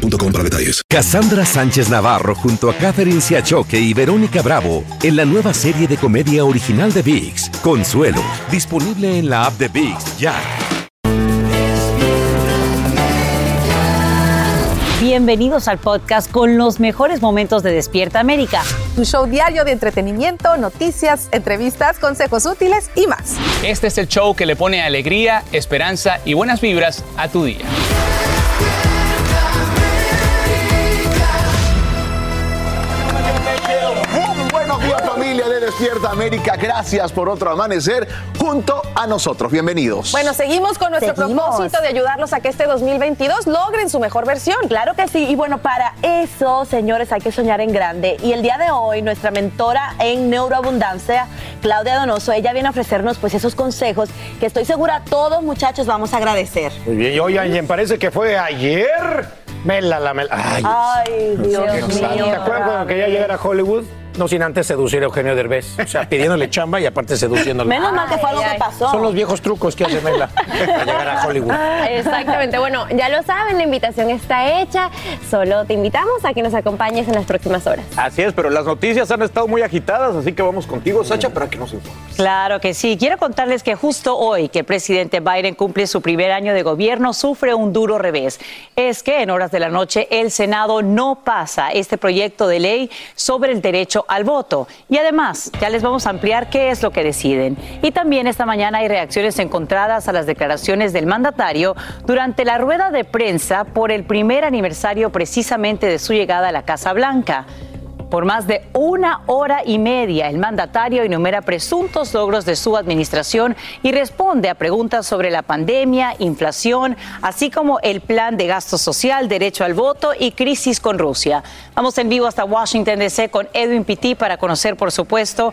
boostmobile para detalles. Cassandra Sánchez Navarro junto a Catherine Siachoque y Verónica Bravo en la nueva serie de comedia original de Vix, Consuelo, disponible en la app de Vix ya. Bienvenidos al podcast con los mejores momentos de Despierta América. Tu show diario de entretenimiento, noticias, entrevistas, consejos útiles y más. Este es el show que le pone alegría, esperanza y buenas vibras a tu día. Despierta América. Gracias por otro amanecer junto a nosotros. Bienvenidos. Bueno, seguimos con nuestro propósito de ayudarlos a que este 2022 logren su mejor versión. Claro que sí. Y bueno, para eso, señores, hay que soñar en grande. Y el día de hoy, nuestra mentora en neuroabundancia, Claudia Donoso, ella viene a ofrecernos pues esos consejos que estoy segura todos muchachos vamos a agradecer. Muy bien. Y oye, parece que fue ayer. Mela, la mela. Ay, Dios, mío. ¿Te acuerdas cuando quería llegar a Hollywood? No sin antes seducir a Eugenio Derbez. O sea, pidiéndole chamba y aparte seduciéndole. Menos mal que fue algo que pasó. Son los viejos trucos que hace Mela para llegar a Hollywood. Exactamente. Bueno, ya lo saben, la invitación está hecha. Solo te invitamos a que nos acompañes en las próximas horas. Así es, pero las noticias han estado muy agitadas, así que vamos contigo, Sacha, para que nos informes. Claro que sí. Quiero contarles que justo hoy que el presidente Biden cumple su primer año de gobierno, sufre un duro revés. Es que en horas de la noche el Senado no pasa este proyecto de ley sobre el derecho al voto. Y además, ya les vamos a ampliar qué es lo que deciden. Y también esta mañana hay reacciones encontradas a las declaraciones del mandatario durante la rueda de prensa por el primer aniversario precisamente de su llegada a la Casa Blanca. Por más de una hora y media, el mandatario enumera presuntos logros de su administración y responde a preguntas sobre la pandemia, inflación, así como el plan de gasto social, derecho al voto y crisis con Rusia. Vamos en vivo hasta Washington, D.C. con Edwin Pitti para conocer, por supuesto,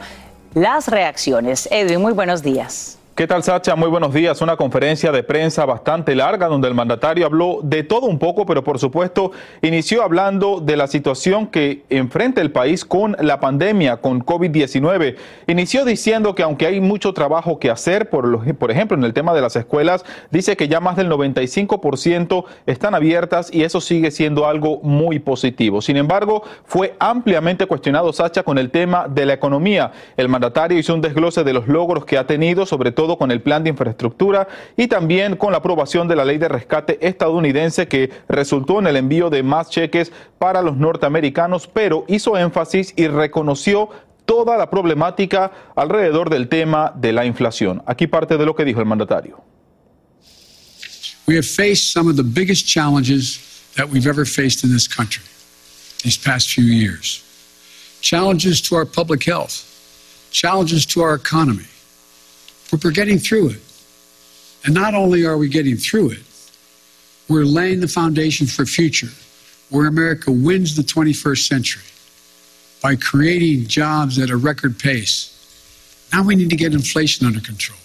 las reacciones. Edwin, muy buenos días. ¿Qué tal, Sacha? Muy buenos días. Una conferencia de prensa bastante larga donde el mandatario habló de todo un poco, pero por supuesto inició hablando de la situación que enfrenta el país con la pandemia, con COVID-19. Inició diciendo que aunque hay mucho trabajo que hacer, por, por ejemplo, en el tema de las escuelas, dice que ya más del 95% están abiertas y eso sigue siendo algo muy positivo. Sin embargo, fue ampliamente cuestionado, Sacha, con el tema de la economía. El mandatario hizo un desglose de los logros que ha tenido, sobre todo con el plan de infraestructura y también con la aprobación de la ley de rescate estadounidense que resultó en el envío de más cheques para los norteamericanos, pero hizo énfasis y reconoció toda la problemática alrededor del tema de la inflación. Aquí parte de lo que dijo el mandatario. We have faced some of the biggest challenges that we've ever faced in this country these past few years. Challenges to our public health, challenges to our economy, but we're getting through it. And not only are we getting through it, we're laying the foundation for a future where America wins the 21st century by creating jobs at a record pace. Now we need to get inflation under control.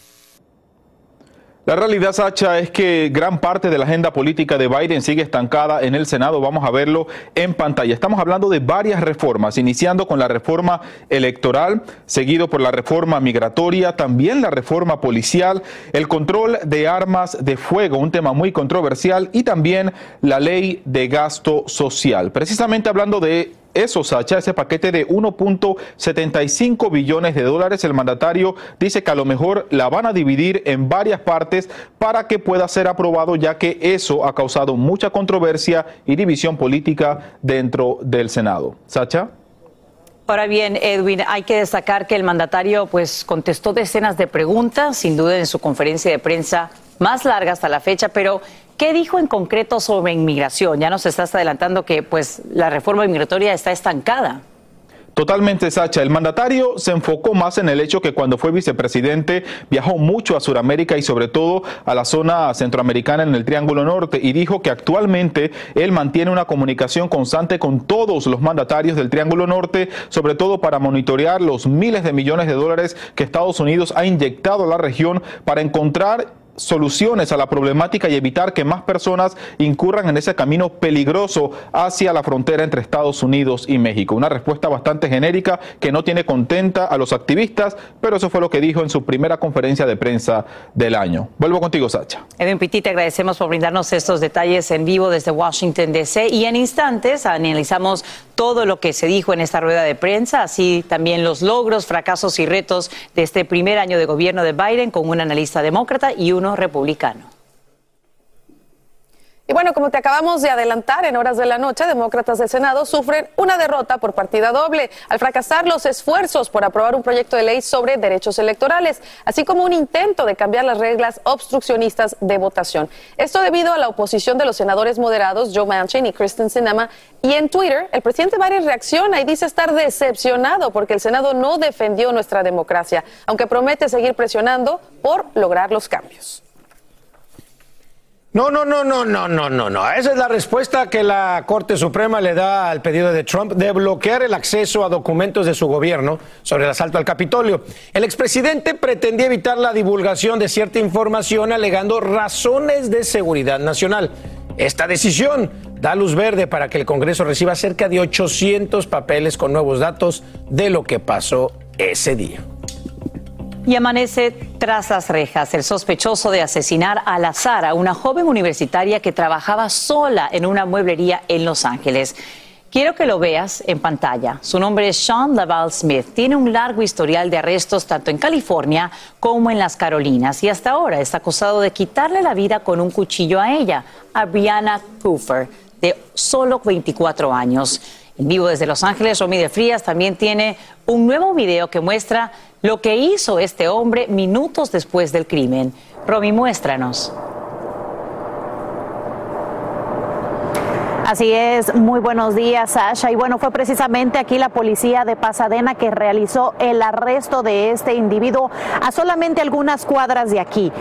La realidad, Sacha, es que gran parte de la agenda política de Biden sigue estancada en el Senado. Vamos a verlo en pantalla. Estamos hablando de varias reformas, iniciando con la reforma electoral, seguido por la reforma migratoria, también la reforma policial, el control de armas de fuego, un tema muy controversial, y también la ley de gasto social. Precisamente hablando de eso, Sacha, ese paquete de 1.75 billones de dólares, el mandatario dice que a lo mejor la van a dividir en varias partes para que pueda ser aprobado, ya que eso ha causado mucha controversia y división política dentro del Senado. Sacha. Ahora bien, Edwin, hay que destacar que el mandatario pues contestó decenas de preguntas, sin duda en su conferencia de prensa más larga hasta la fecha, pero ¿Qué dijo en concreto sobre inmigración? Ya nos estás adelantando que pues la reforma migratoria está estancada. Totalmente, Sacha. El mandatario se enfocó más en el hecho que cuando fue vicepresidente viajó mucho a Sudamérica y sobre todo a la zona centroamericana en el Triángulo Norte y dijo que actualmente él mantiene una comunicación constante con todos los mandatarios del Triángulo Norte, sobre todo para monitorear los miles de millones de dólares que Estados Unidos ha inyectado a la región para encontrar soluciones a la problemática y evitar que más personas incurran en ese camino peligroso hacia la frontera entre Estados Unidos y México. Una respuesta bastante genérica que no tiene contenta a los activistas, pero eso fue lo que dijo en su primera conferencia de prensa del año. Vuelvo contigo, Sacha. Edwin Pitti, te agradecemos por brindarnos estos detalles en vivo desde Washington, D.C. Y en instantes analizamos todo lo que se dijo en esta rueda de prensa, así también los logros, fracasos y retos de este primer año de gobierno de Biden con un analista demócrata y uno republicano. Y bueno, como te acabamos de adelantar, en horas de la noche, demócratas del Senado sufren una derrota por partida doble al fracasar los esfuerzos por aprobar un proyecto de ley sobre derechos electorales, así como un intento de cambiar las reglas obstruccionistas de votación. Esto debido a la oposición de los senadores moderados Joe Manchin y Kristen Sinema. Y en Twitter, el presidente Biden reacciona y dice estar decepcionado porque el Senado no defendió nuestra democracia, aunque promete seguir presionando por lograr los cambios. No, no, no, no, no, no, no, no. Esa es la respuesta que la Corte Suprema le da al pedido de Trump de bloquear el acceso a documentos de su gobierno sobre el asalto al Capitolio. El expresidente pretendía evitar la divulgación de cierta información alegando razones de seguridad nacional. Esta decisión da luz verde para que el Congreso reciba cerca de 800 papeles con nuevos datos de lo que pasó ese día. Y amanece tras las rejas el sospechoso de asesinar a la Sara, una joven universitaria que trabajaba sola en una mueblería en Los Ángeles. Quiero que lo veas en pantalla. Su nombre es Sean Laval Smith. Tiene un largo historial de arrestos tanto en California como en las Carolinas y hasta ahora está acusado de quitarle la vida con un cuchillo a ella, a Brianna Cooper, de solo 24 años. En vivo desde Los Ángeles, Romy de Frías también tiene un nuevo video que muestra lo que hizo este hombre minutos después del crimen. Romy, muéstranos. Así es, muy buenos días, Sasha. Y bueno, fue precisamente aquí la policía de Pasadena que realizó el arresto de este individuo a solamente algunas cuadras de aquí.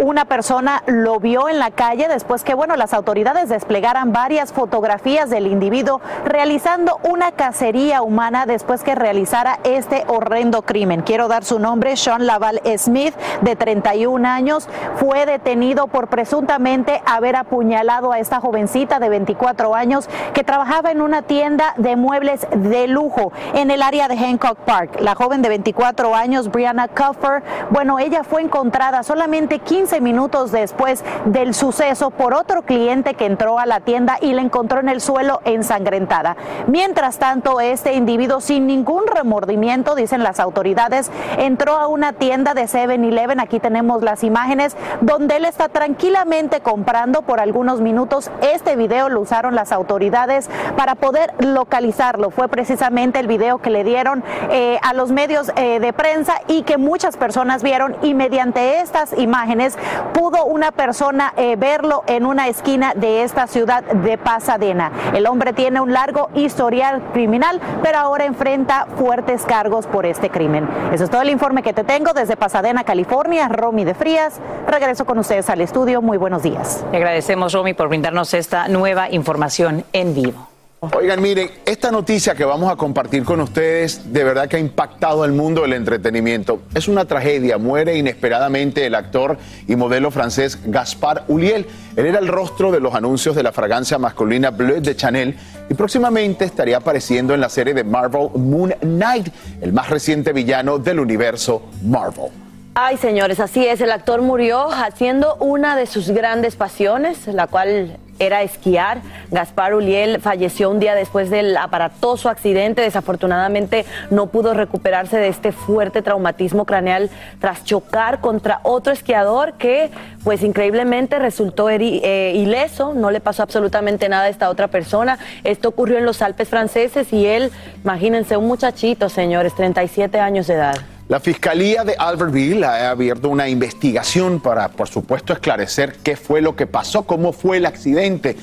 Una persona lo vio en la calle después que, bueno, las autoridades desplegaran varias fotografías del individuo realizando una cacería humana después que realizara este horrendo crimen. Quiero dar su nombre, Sean Laval Smith, de 31 años, fue detenido por presuntamente haber apuñalado a esta jovencita de 24 años que trabajaba en una tienda de muebles de lujo en el área de Hancock Park. La joven de 24 años, Brianna Cuffer, bueno, ella fue encontrada solamente 15 minutos después del suceso por otro cliente que entró a la tienda y la encontró en el suelo ensangrentada. Mientras tanto, este individuo sin ningún remordimiento, dicen las autoridades, entró a una tienda de 7-Eleven, aquí tenemos las imágenes, donde él está tranquilamente comprando por algunos minutos. Este video lo usaron las autoridades para poder localizarlo. Fue precisamente el video que le dieron eh, a los medios eh, de prensa y que muchas personas vieron y mediante estas imágenes pudo una persona eh, verlo en una esquina de esta ciudad de Pasadena. El hombre tiene un largo historial criminal, pero ahora enfrenta fuertes cargos por este crimen. Eso es todo el informe que te tengo desde Pasadena, California. Romy de Frías, regreso con ustedes al estudio. Muy buenos días. Agradecemos, Romy, por brindarnos esta nueva información en vivo. Oigan, miren, esta noticia que vamos a compartir con ustedes de verdad que ha impactado el mundo del entretenimiento. Es una tragedia. Muere inesperadamente el actor y modelo francés Gaspar Uliel. Él era el rostro de los anuncios de la fragancia masculina Bleu de Chanel y próximamente estaría apareciendo en la serie de Marvel Moon Knight, el más reciente villano del universo Marvel. Ay, señores, así es. El actor murió haciendo una de sus grandes pasiones, la cual era esquiar. Gaspar Uliel falleció un día después del aparatoso accidente. Desafortunadamente no pudo recuperarse de este fuerte traumatismo craneal tras chocar contra otro esquiador que, pues increíblemente, resultó eh, ileso. No le pasó absolutamente nada a esta otra persona. Esto ocurrió en los Alpes franceses y él, imagínense, un muchachito, señores, 37 años de edad. La Fiscalía de Albertville ha abierto una investigación para, por supuesto, esclarecer qué fue lo que pasó, cómo fue el accidente.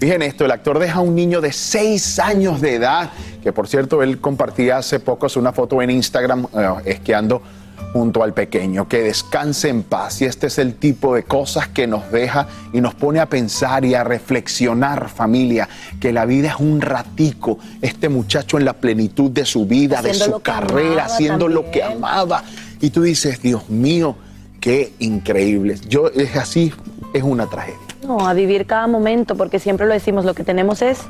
Fíjense esto, el actor deja a un niño de 6 años de edad, que por cierto él compartía hace poco una foto en Instagram eh, esquiando junto al pequeño. Que descanse en paz. Y este es el tipo de cosas que nos deja y nos pone a pensar y a reflexionar, familia, que la vida es un ratico. Este muchacho en la plenitud de su vida, de su carrera, haciendo lo que amaba. Y tú dices, Dios mío, qué increíble. Yo es así, es una tragedia. No, a vivir cada momento, porque siempre lo decimos, lo que tenemos es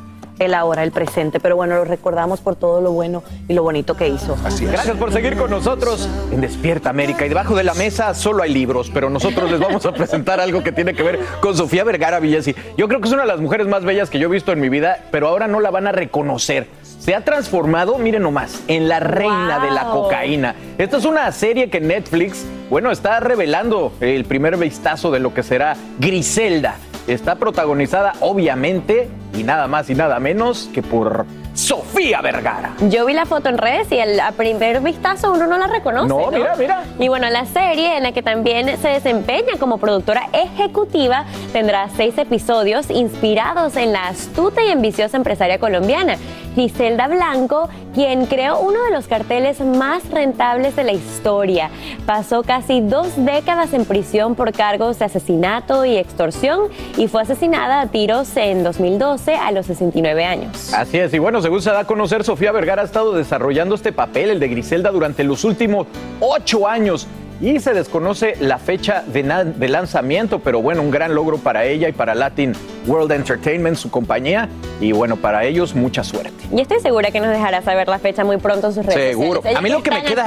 el ahora, el presente, pero bueno, lo recordamos por todo lo bueno y lo bonito que hizo. Así Gracias por seguir con nosotros en Despierta América. Y debajo de la mesa solo hay libros, pero nosotros les vamos a presentar algo que tiene que ver con Sofía Vergara Villesi. Yo creo que es una de las mujeres más bellas que yo he visto en mi vida, pero ahora no la van a reconocer. Se ha transformado, miren nomás, en la reina de la cocaína. Esta es una serie que Netflix, bueno, está revelando el primer vistazo de lo que será Griselda está protagonizada obviamente y nada más y nada menos que por Sofía Vergara. Yo vi la foto en redes y al, a primer vistazo uno no la reconoce. No, mira, mira. Y bueno, la serie en la que también se desempeña como productora ejecutiva tendrá seis episodios inspirados en la astuta y ambiciosa empresaria colombiana. Giselda Blanco, quien creó uno de los carteles más rentables de la historia. Pasó casi dos décadas en prisión por cargos de asesinato y extorsión y fue asesinada a tiros en 2012 a los 69 años. Así es, y bueno, según se da a conocer, Sofía Vergara ha estado desarrollando este papel, el de Griselda, durante los últimos ocho años y se desconoce la fecha de, lanzamiento, pero bueno, un gran logro para ella y para Latin World Entertainment, su compañía, y bueno, para ellos mucha suerte. Y estoy segura que nos dejará saber la fecha muy pronto en sus redes Seguro. A mí lo que me queda,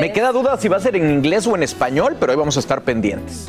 me queda duda si va a ser en inglés o en español, pero ahí vamos a estar pendientes.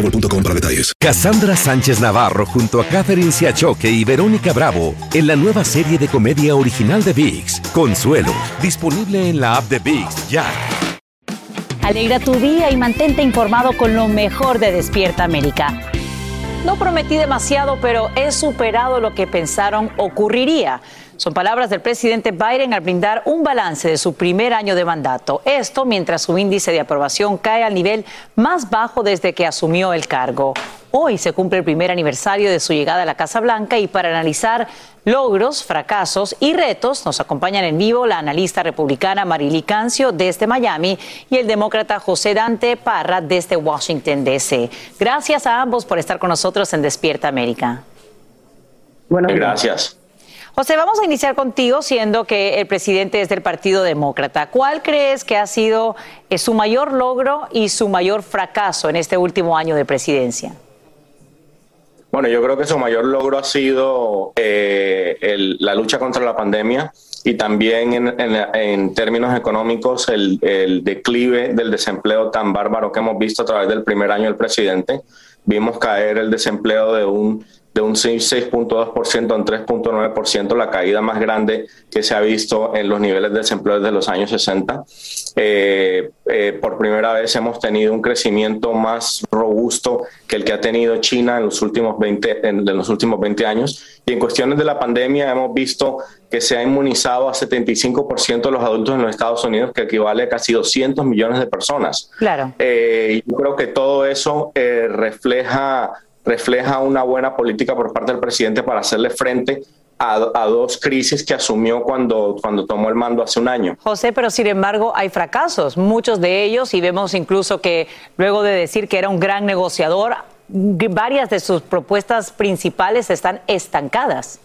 para detalles. Cassandra Sánchez Navarro junto a Catherine Siachoque y Verónica Bravo en la nueva serie de comedia original de VIX, Consuelo, disponible en la app de VIX ya. Alegra tu día y mantente informado con lo mejor de Despierta América. No prometí demasiado, pero he superado lo que pensaron ocurriría. Son palabras del presidente Biden al brindar un balance de su primer año de mandato. Esto mientras su índice de aprobación cae al nivel más bajo desde que asumió el cargo. Hoy se cumple el primer aniversario de su llegada a la Casa Blanca y para analizar logros, fracasos y retos nos acompañan en vivo la analista republicana Marily Cancio desde Miami y el demócrata José Dante Parra desde Washington, D.C. Gracias a ambos por estar con nosotros en Despierta América. Bueno, gracias. José, vamos a iniciar contigo, siendo que el presidente es del Partido Demócrata. ¿Cuál crees que ha sido eh, su mayor logro y su mayor fracaso en este último año de presidencia? Bueno, yo creo que su mayor logro ha sido eh, la lucha contra la pandemia y también en, términos económicos el, el, declive del desempleo tan bárbaro que hemos visto a través del primer año del presidente. Vimos caer el desempleo de un de un 6.2% a un 3.9%, la caída más grande que se ha visto en los niveles de desempleo desde los años 60. Eh, eh, por primera vez hemos tenido un crecimiento más robusto que el que ha tenido China en los últimos 20, en, los últimos 20 años. Y en cuestiones de la pandemia hemos visto que se ha inmunizado a 75% de los adultos en los Estados Unidos, que equivale a casi 200 millones de personas. Claro. Eh, yo creo que todo eso refleja refleja una buena política por parte del presidente para hacerle frente a, dos crisis que asumió cuando, cuando tomó el mando hace un año. José, pero sin embargo hay fracasos, muchos de ellos, y vemos incluso que luego de decir que era un gran negociador, varias de sus propuestas principales están estancadas.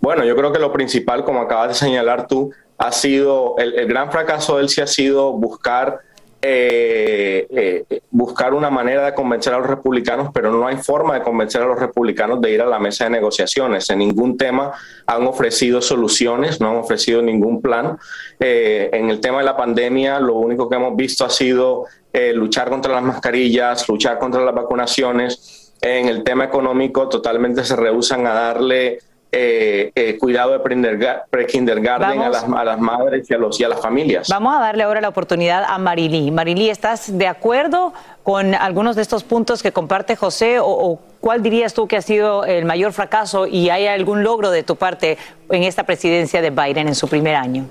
Bueno, yo creo que lo principal, como acabas de señalar tú, ha sido, el, el gran fracaso de él sí ha sido buscar eh, eh, buscar una manera de convencer a los republicanos, pero no hay forma de convencer a los republicanos de ir a la mesa de negociaciones. En ningún tema han ofrecido soluciones, no han ofrecido ningún plan. Eh, en el tema de la pandemia, lo único que hemos visto ha sido luchar contra las mascarillas, luchar contra las vacunaciones en el tema económico totalmente se rehusan a darle eh, eh, cuidado de pre-kindergarten a las, a las, madres y a, los, y a las familias. Vamos a darle ahora la oportunidad a Marilí. Marilí, ¿estás de acuerdo con algunos de estos puntos que comparte José o, cuál dirías tú que ha sido el mayor fracaso y hay algún logro de tu parte en esta presidencia de Biden en su primer año?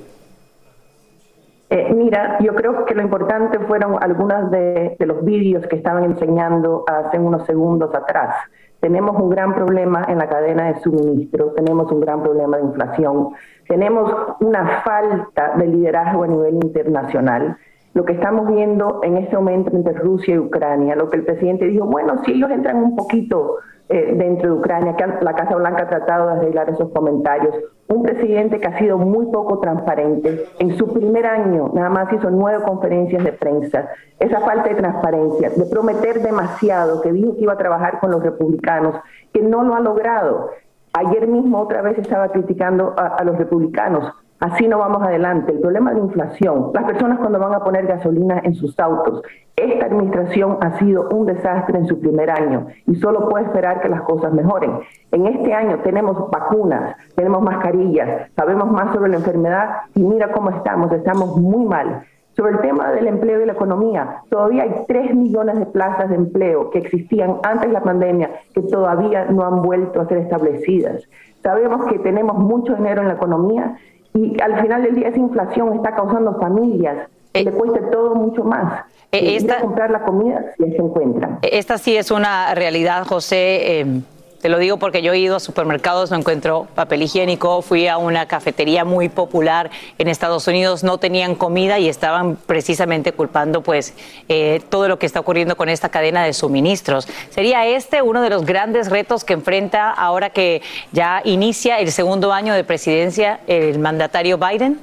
Eh, mira, yo creo que lo importante fueron algunos de, de los vídeos que estaban enseñando hace unos segundos atrás. Tenemos un gran problema en la cadena de suministro, tenemos un gran problema de inflación, tenemos una falta de liderazgo a nivel internacional. Lo que estamos viendo en este momento entre Rusia y Ucrania, lo que el presidente dijo, bueno, si ellos entran un poquito eh, dentro de Ucrania, que la Casa Blanca ha tratado de arreglar esos comentarios. Un presidente que ha sido muy poco transparente. En su primer año nada más hizo nueve conferencias de prensa. Esa falta de transparencia, de prometer demasiado, que dijo que iba a trabajar con los republicanos, que no lo ha logrado. Ayer mismo otra vez estaba criticando a los republicanos Así no vamos adelante. El problema de inflación, las personas cuando van a poner gasolina en sus autos, esta administración ha sido un desastre en su primer año y solo puede esperar que las cosas mejoren. En este año tenemos vacunas, tenemos mascarillas, sabemos más sobre la enfermedad y mira cómo estamos, estamos muy mal. Sobre el tema del empleo y la economía, todavía hay 3 millones de plazas de empleo que existían antes de la pandemia que todavía no han vuelto a ser establecidas. Sabemos que tenemos mucho dinero en la economía y al final del día esa inflación está causando familias que le cueste todo mucho más. Eh, esta, comprar la comida si se encuentra. Esta sí es una realidad, José. Eh, te lo digo porque yo he ido a supermercados, no encuentro papel higiénico, fui a una cafetería muy popular en Estados Unidos, no tenían comida y estaban precisamente culpando pues eh, todo lo que está ocurriendo con esta cadena de suministros. ¿Sería este uno de los grandes retos que enfrenta ahora que ya inicia el segundo año de presidencia el mandatario Biden?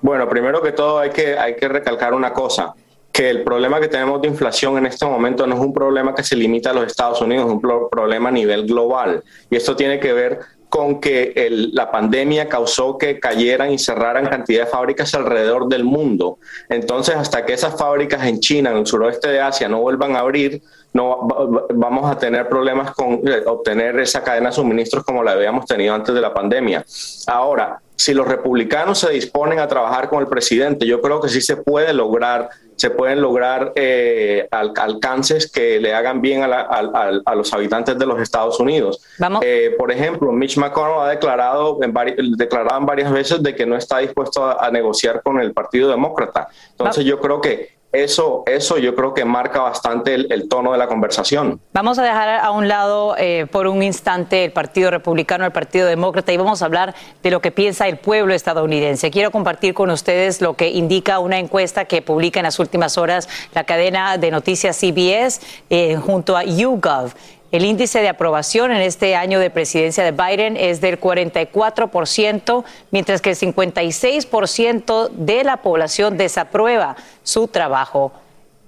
Bueno, primero que todo hay que, hay que recalcar una cosa que el problema que tenemos de inflación en este momento no es un problema que se limita a los Estados Unidos, es un problema a nivel global. Y esto tiene que ver con que la pandemia causó que cayeran y cerraran cantidad de fábricas alrededor del mundo. Entonces, hasta que esas fábricas en China, en el suroeste de Asia, no vuelvan a abrir, no vamos a tener problemas con eh, obtener esa cadena de suministros como la habíamos tenido antes de la pandemia. Ahora, si los republicanos se disponen a trabajar con el presidente, yo creo que sí se puede lograr, se pueden lograr eh, alcances que le hagan bien a, los habitantes de los Estados Unidos. Eh, por ejemplo, Mitch McConnell ha declarado en, declarado varias veces de que no está dispuesto a, negociar con el Partido Demócrata. Entonces, yo creo que eso, eso yo creo que marca bastante el, tono de la conversación. Vamos a dejar a un lado eh, por un instante el Partido Republicano, el Partido Demócrata y vamos a hablar de lo que piensa el pueblo estadounidense. Quiero compartir con ustedes lo que indica una encuesta que publica en las últimas horas la cadena de noticias CBS eh, junto a YouGov. El índice de aprobación en este año de presidencia de Biden es del 44%, mientras que el 56% de la población desaprueba su trabajo.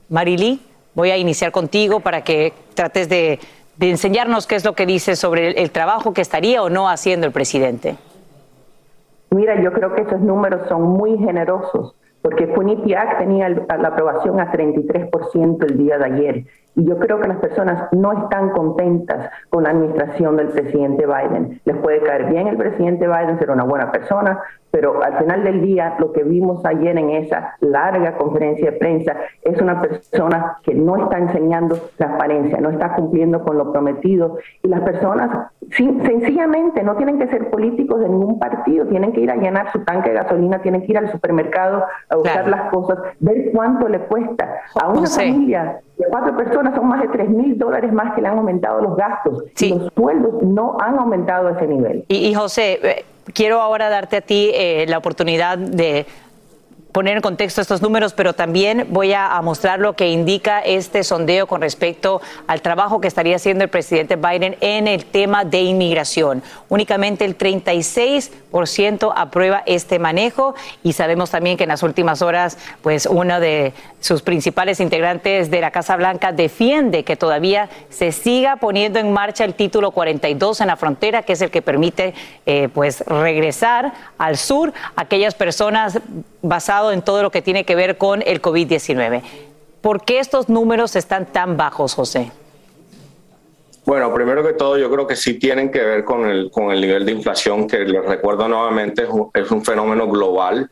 Marilí, voy a iniciar contigo para que trates de, enseñarnos qué es lo que dice sobre el, trabajo que estaría o no haciendo el presidente. Mira, yo creo que esos números son muy generosos, porque Funitiac tenía la aprobación a 33% el día de ayer y yo creo que las personas no están contentas con la administración del presidente Biden. Les puede caer bien el presidente Biden, ser una buena persona, pero al final del día lo que vimos ayer en esa larga conferencia de prensa es una persona que no está enseñando transparencia, no está cumpliendo con lo prometido. Y las personas sencillamente no tienen que ser políticos de ningún partido, tienen que ir a llenar su tanque de gasolina, tienen que ir al supermercado a buscar las cosas, ver cuánto le cuesta a una familia cuatro personas son más de 3 mil dólares más que le han aumentado los gastos y los sueldos no han aumentado a ese nivel. y José, eh, quiero ahora darte a ti eh, la oportunidad de poner en contexto estos números, pero también voy a, mostrar lo que indica este sondeo con respecto al trabajo que estaría haciendo el presidente Biden en el tema de inmigración. Únicamente el 36% aprueba este manejo y sabemos también que en las últimas horas, pues uno de sus principales integrantes de la Casa Blanca defiende que todavía se siga poniendo en marcha el título 42 en la frontera, que es el que permite eh, pues regresar al sur a aquellas personas basadas en todo lo que tiene que ver con el COVID-19. ¿Por qué estos números están tan bajos, José? Bueno, primero que todo, yo creo que sí tienen que ver con el, con el nivel de inflación, que les recuerdo nuevamente, es un, es un fenómeno global.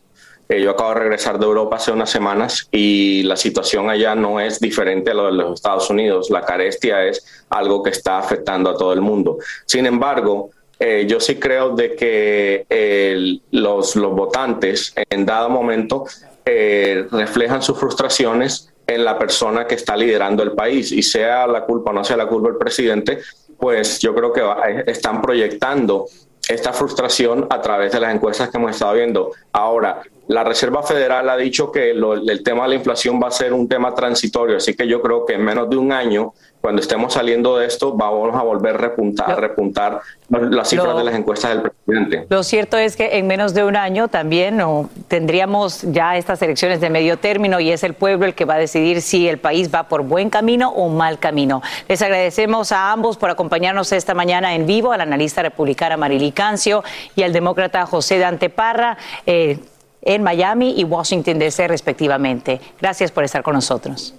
Yo acabo de regresar de Europa hace unas semanas y la situación allá no es diferente a lo de los Estados Unidos. La carestia es algo que está afectando a todo el mundo. Sin embargo, eh, yo sí creo de que los, los votantes en dado momento eh, reflejan sus frustraciones en la persona que está liderando el país y sea la culpa o no sea la culpa del presidente, pues yo creo que eh, están proyectando esta frustración a través de las encuestas que hemos estado viendo. Ahora, la Reserva Federal ha dicho que lo- el tema de la inflación va a ser un tema transitorio, así que yo creo que en menos de un año, cuando estemos saliendo de esto, vamos a volver a repuntar, a repuntar las cifras Lo- de las encuestas del presidente. Lo cierto es que en menos de un año también ¿no? tendríamos ya estas elecciones de medio término y es el pueblo el que va a decidir si el país va por buen camino o mal camino. Les agradecemos a ambos por acompañarnos esta mañana en vivo, al analista republicana Marily Cancio y al demócrata José Dante Parra eh, en Miami y Washington DC respectivamente. Gracias por estar con nosotros.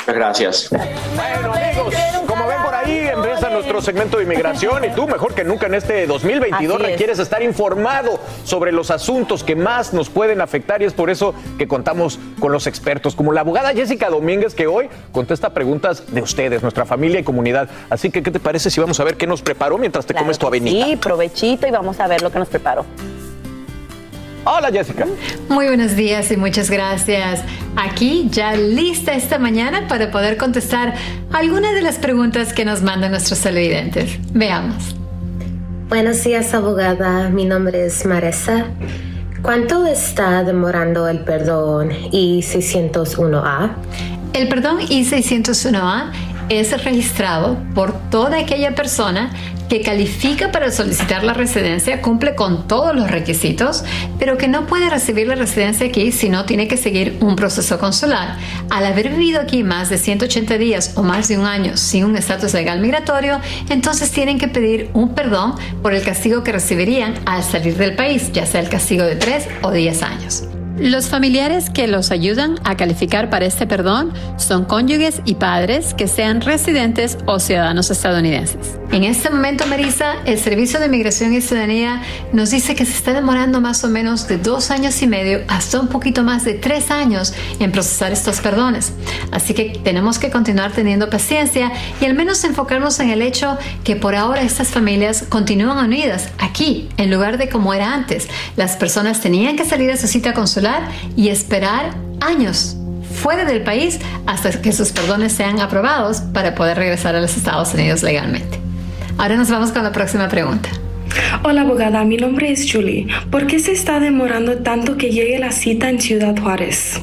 Muchas gracias. Bueno, amigos, como ven por ahí, empieza nuestro segmento de inmigración y tú, mejor que nunca en este 2022, Así es. requieres estar informado sobre los asuntos que más nos pueden afectar y es por eso que contamos con los expertos, como la abogada Jessica Domínguez, que hoy contesta preguntas de ustedes, nuestra familia y comunidad. Así que, ¿qué te parece si vamos a ver qué nos preparó mientras te comes tu avenida? Sí, provechito y vamos a ver lo que nos preparó. Hola, Jessica. Muy buenos días y muchas gracias. Aquí ya lista esta mañana para poder contestar algunas de las preguntas que nos mandan nuestros televidentes. Veamos. Buenos días, abogada. Mi nombre es Maresa. ¿Cuánto está demorando el perdón I-601A? El perdón I-601A es registrado por toda aquella persona que califica para solicitar la residencia, cumple con todos los requisitos, pero que no puede recibir la residencia aquí si no tiene que seguir un proceso consular. Al haber vivido aquí más de 180 días o más de un año sin un estatus legal migratorio, entonces tienen que pedir un perdón por el castigo que recibirían al salir del país, ya sea el castigo de 3 o 10 años. Los familiares que los ayudan a calificar para este perdón son cónyuges y padres que sean residentes o ciudadanos estadounidenses. En este momento, Marisa, el Servicio de Migración y Ciudadanía nos dice que se está demorando más o menos de dos años y medio hasta un poquito más de tres años en procesar estos perdones. Así que tenemos que continuar teniendo paciencia y al menos enfocarnos en el hecho que por ahora estas familias continúan unidas aquí, en lugar de como era antes. Las personas tenían que salir a su cita consular y esperar años fuera del país hasta que sus perdones sean aprobados para poder regresar a los Estados Unidos legalmente. Ahora nos vamos con la próxima pregunta. Hola abogada, mi nombre es Julie. ¿Por qué se está demorando tanto que llegue la cita en Ciudad Juárez?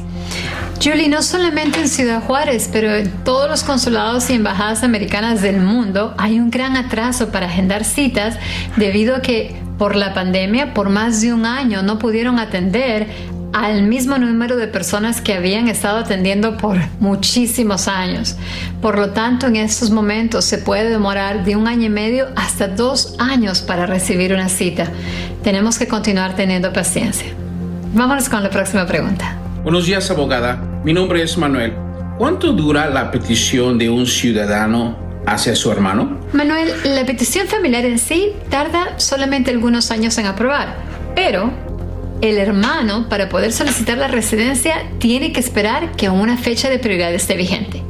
Julie, no solamente en Ciudad Juárez, pero en todos los consulados y embajadas americanas del mundo hay un gran atraso para agendar citas debido a que por la pandemia, por más de un año, no pudieron atender al mismo número de personas que habían estado atendiendo por muchísimos años. Por lo tanto, en estos momentos se puede demorar de un año y medio hasta dos años para recibir una cita. Tenemos que continuar teniendo paciencia. Vámonos con la próxima pregunta. Buenos días, abogada. Mi nombre es Manuel. ¿Cuánto dura la petición de un ciudadano hacia su hermano? Manuel, la petición familiar en sí tarda solamente algunos años en aprobar, pero el hermano, para poder solicitar la residencia, tiene que esperar que una fecha de prioridad esté vigente.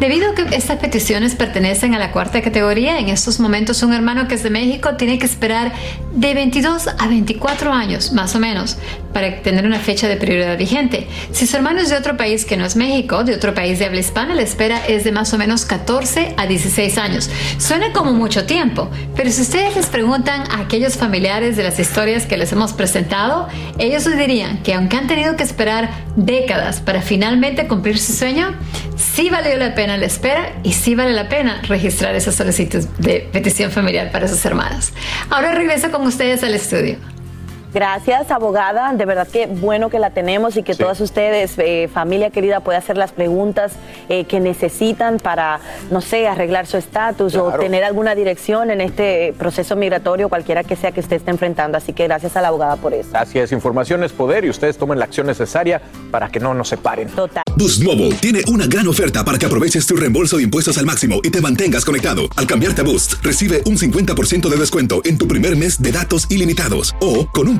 Debido a que estas peticiones pertenecen a la cuarta categoría, en estos momentos un hermano que es de México tiene que esperar de 22 a 24 años, más o menos, para tener una fecha de prioridad vigente. Si su hermano es de otro país que no es México, de otro país de habla hispana, la espera es de más o menos 14 a 16 años. Suena como mucho tiempo, pero si ustedes les preguntan a aquellos familiares de las historias que les hemos presentado, ellos les dirían que aunque han tenido que esperar décadas para finalmente cumplir su sueño, sí valió la pena la espera y sí vale la pena registrar esa solicitud de petición familiar para sus hermanos. Ahora regreso con ustedes al estudio. Gracias, abogada. De verdad que bueno que la tenemos y que todas ustedes, eh, familia querida, puedan hacer las preguntas eh, que necesitan para, no sé, arreglar su estatus o tener alguna dirección en este proceso migratorio, cualquiera que sea que usted esté enfrentando. Así que gracias a la abogada por eso. Gracias. Información es poder y ustedes tomen la acción necesaria para que no nos separen. Total. Boost Mobile tiene una gran oferta para que aproveches tu reembolso de impuestos al máximo y te mantengas conectado. Al cambiarte a Boost, recibe un 50% de descuento en tu primer mes de datos ilimitados. O, con un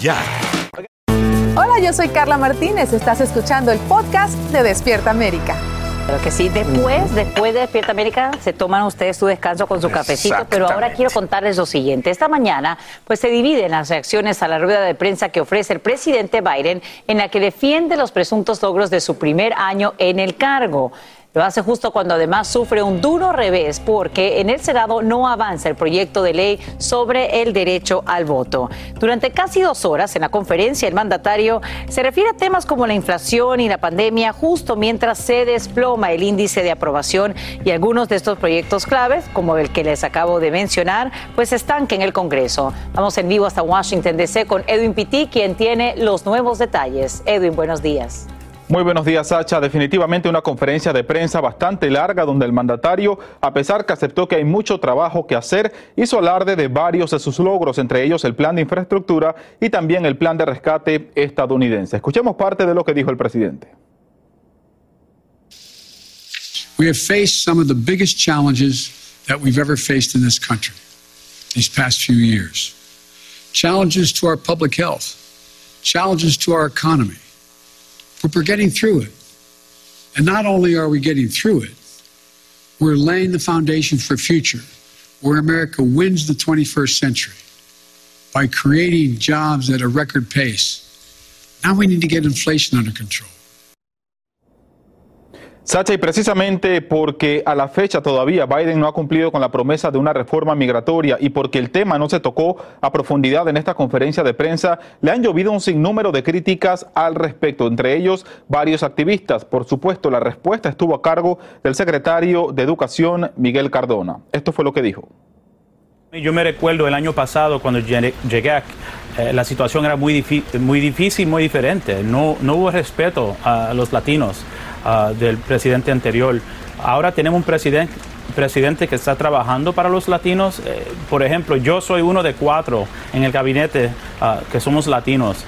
ya. Hola, yo soy Carla Martínez. Estás escuchando el podcast de Despierta América. Claro que sí, después, después de Despierta América, se toman ustedes su descanso con su cafecito, pero ahora quiero contarles lo siguiente. Esta mañana, pues se dividen las reacciones a la rueda de prensa que ofrece el presidente Biden, en la que defiende los presuntos logros de su primer año en el cargo. Lo hace justo cuando además sufre un duro revés porque en el Senado no avanza el proyecto de ley sobre el derecho al voto. Durante casi dos horas en la conferencia, el mandatario se refiere a temas como la inflación y la pandemia justo mientras se desploma el índice de aprobación y algunos de estos proyectos claves, como el que les acabo de mencionar, pues estanquen en el Congreso. Vamos en vivo hasta Washington DC con Edwin Pitti, quien tiene los nuevos detalles. Edwin, buenos días. Muy buenos días, Sacha. Definitivamente una conferencia de prensa bastante larga donde el mandatario, a pesar que aceptó que hay mucho trabajo que hacer, hizo alarde de varios de sus logros, entre ellos el plan de infraestructura y también el plan de rescate estadounidense. Escuchemos parte de lo que dijo el presidente. We have faced some of the biggest challenges that we've ever faced in this country these past few years. Challenges to our public health, challenges to our economy. But we're getting through it. And not only are we getting through it, we're laying the foundation for future where America wins the 21st century by creating jobs at a record pace. Now we need to get inflation under control. Sacha, y precisamente porque a la fecha todavía Biden no ha cumplido con la promesa de una reforma migratoria y porque el tema no se tocó a profundidad en esta conferencia de prensa, le han llovido un sinnúmero de críticas al respecto, entre ellos varios activistas. Por supuesto, la respuesta estuvo a cargo del secretario de Educación, Miguel Cardona. Esto fue lo que dijo. Yo me recuerdo el año pasado cuando llegué, eh, la situación era muy, muy difícil, muy diferente. No, no hubo respeto a los latinos. Ah, del presidente anterior. Ahora tenemos un presidente, presidente que está trabajando para los latinos. Eh, por ejemplo, yo soy uno de cuatro en el gabinete ah, que somos latinos.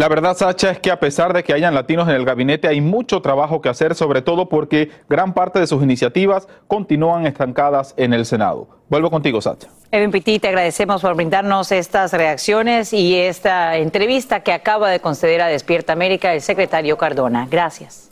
La verdad, Sacha, es que a pesar de que hayan latinos en el gabinete, hay mucho trabajo que hacer, sobre todo porque gran parte de sus iniciativas continúan estancadas en el Senado. Vuelvo contigo, Sacha. Edwin Pitti, te agradecemos por brindarnos estas reacciones y esta entrevista que acaba de conceder a Despierta América el secretario Cardona. Gracias.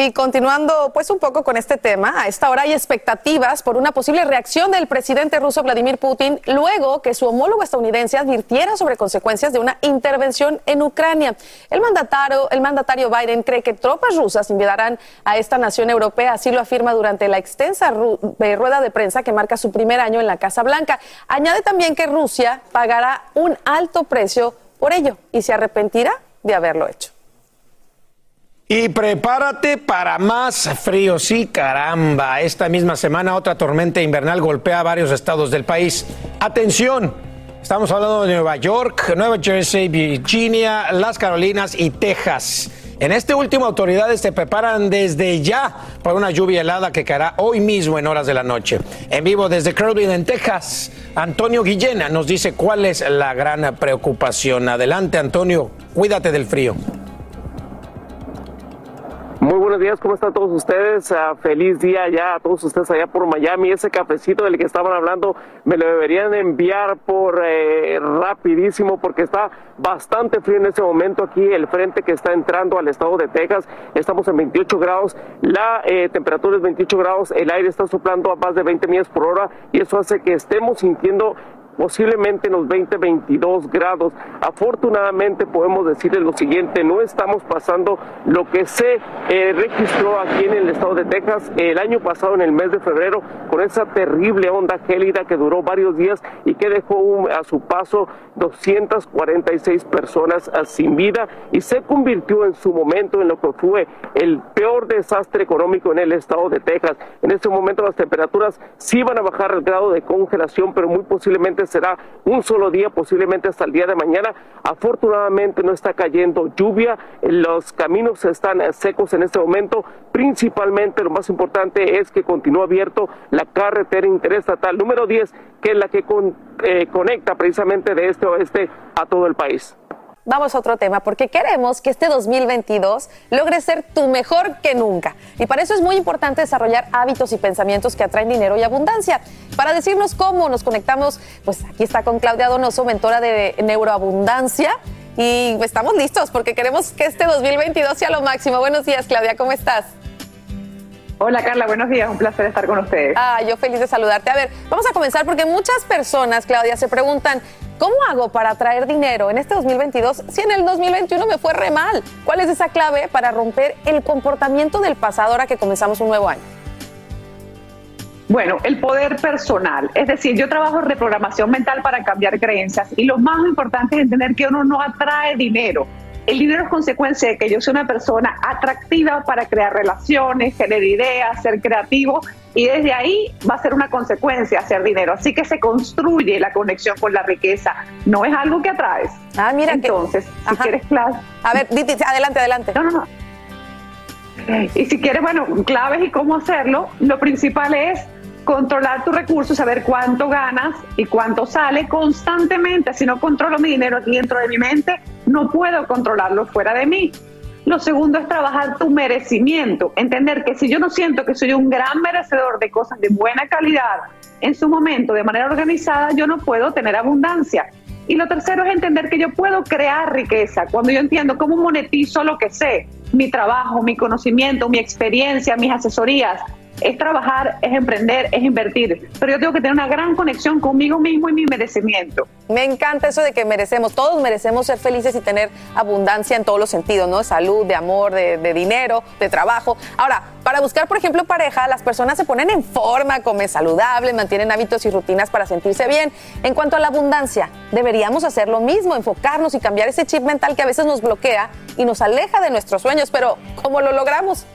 Y continuando pues un poco con este tema, a esta hora hay expectativas por una posible reacción del presidente ruso Vladimir Putin luego que su homólogo estadounidense advirtiera sobre consecuencias de una intervención en Ucrania. El mandatario, el mandatario Biden cree que tropas rusas invadirán a esta nación europea, así lo afirma durante la extensa eh, rueda de prensa que marca su primer año en la Casa Blanca. Añade también que Rusia pagará un alto precio por ello y se arrepentirá de haberlo hecho. Y prepárate para más frío, sí, caramba. Esta misma semana otra tormenta invernal golpea a varios estados del país. Atención, estamos hablando de Nueva York, Nueva Jersey, Virginia, las Carolinas y Texas. En este último, autoridades se preparan desde ya para una lluvia helada que caerá hoy mismo en horas de la noche. En vivo desde Kerrville, en Texas, Antonio Guillena nos dice cuál es la gran preocupación. Adelante, Antonio, cuídate del frío. Muy buenos días, ¿cómo están todos ustedes? Ah, feliz día ya a todos ustedes allá por Miami. Ese cafecito del que estaban hablando me lo deberían enviar por eh, rapidísimo porque está bastante frío en este momento aquí el frente que está entrando al estado de Texas. Estamos en 28 grados, la eh, temperatura es 28 grados, el aire está soplando a más de 20 millas por hora y eso hace que estemos sintiendo posiblemente en los 20, 22 grados. Afortunadamente podemos decirles lo siguiente, no estamos pasando lo que se eh, registró aquí en el estado de Texas el año pasado en el mes de febrero con esa terrible onda gélida que duró varios días y que dejó a su paso 246 personas ah, sin vida y se convirtió en su momento en lo que fue el peor desastre económico en el estado de Texas. En este momento las temperaturas sí van a bajar el grado de congelación, pero muy posiblemente será un solo día, posiblemente hasta el día de mañana. Afortunadamente no está cayendo lluvia, los caminos están secos en este momento. Principalmente lo más importante es que continúa abierto la carretera interestatal número 10, que es la que eh, conecta precisamente de este a oeste a todo el país vamos a otro tema, porque queremos que este 2022 logre ser tu mejor que nunca. Y para eso es muy importante desarrollar hábitos y pensamientos que atraen dinero y abundancia. Para decirnos cómo nos conectamos, pues aquí está con Claudia Donoso, mentora de Neuroabundancia. Y estamos listos porque queremos que este 2022 sea lo máximo. Buenos días, Claudia, ¿cómo estás? Hola Carla, buenos días, un placer estar con ustedes. Ah, yo feliz de saludarte. A ver, vamos a comenzar porque muchas personas, Claudia, se preguntan, ¿cómo hago para traer dinero en este 2022 si en el 2021 me fue re mal? ¿Cuál es esa clave para romper el comportamiento del pasado ahora que comenzamos un nuevo año? Bueno, el poder personal, es decir, yo trabajo reprogramación mental para cambiar creencias y lo más importante es entender que uno no atrae dinero, el dinero es consecuencia de que yo soy una persona atractiva para crear relaciones, tener ideas, ser creativo y desde ahí va a ser una consecuencia hacer dinero. Así que se construye la conexión con la riqueza, no es algo que atraes. Ah, mira Entonces, si quieres clave. A ver, adelante, adelante. No, no, no. Y si quieres, bueno, claves y cómo hacerlo, lo principal es controlar tus recursos, saber cuánto ganas y cuánto sale constantemente. Si no controlo mi dinero aquí dentro de mi mente, no puedo controlarlo fuera de mí. Lo segundo es trabajar tu merecimiento, entender que si yo no siento que soy un gran merecedor de cosas de buena calidad en su momento, de manera organizada, yo no puedo tener abundancia. Y lo tercero es entender que yo puedo crear riqueza. Cuando yo entiendo cómo monetizo lo que sé, mi trabajo, mi conocimiento, mi experiencia, mis asesorías, es trabajar, es emprender, es invertir. Pero yo tengo que tener una gran conexión conmigo mismo y mi merecimiento. Me encanta eso de que merecemos, todos merecemos ser felices y tener abundancia en todos los sentidos, ¿no? De salud, de amor, de, dinero, de trabajo. Ahora, para buscar, por ejemplo, pareja, las personas se ponen en forma, comen saludable, mantienen hábitos y rutinas para sentirse bien. En cuanto a la abundancia, deberíamos hacer lo mismo, enfocarnos y cambiar ese chip mental que a veces nos bloquea y nos aleja de nuestros sueños. Pero, ¿cómo lo logramos?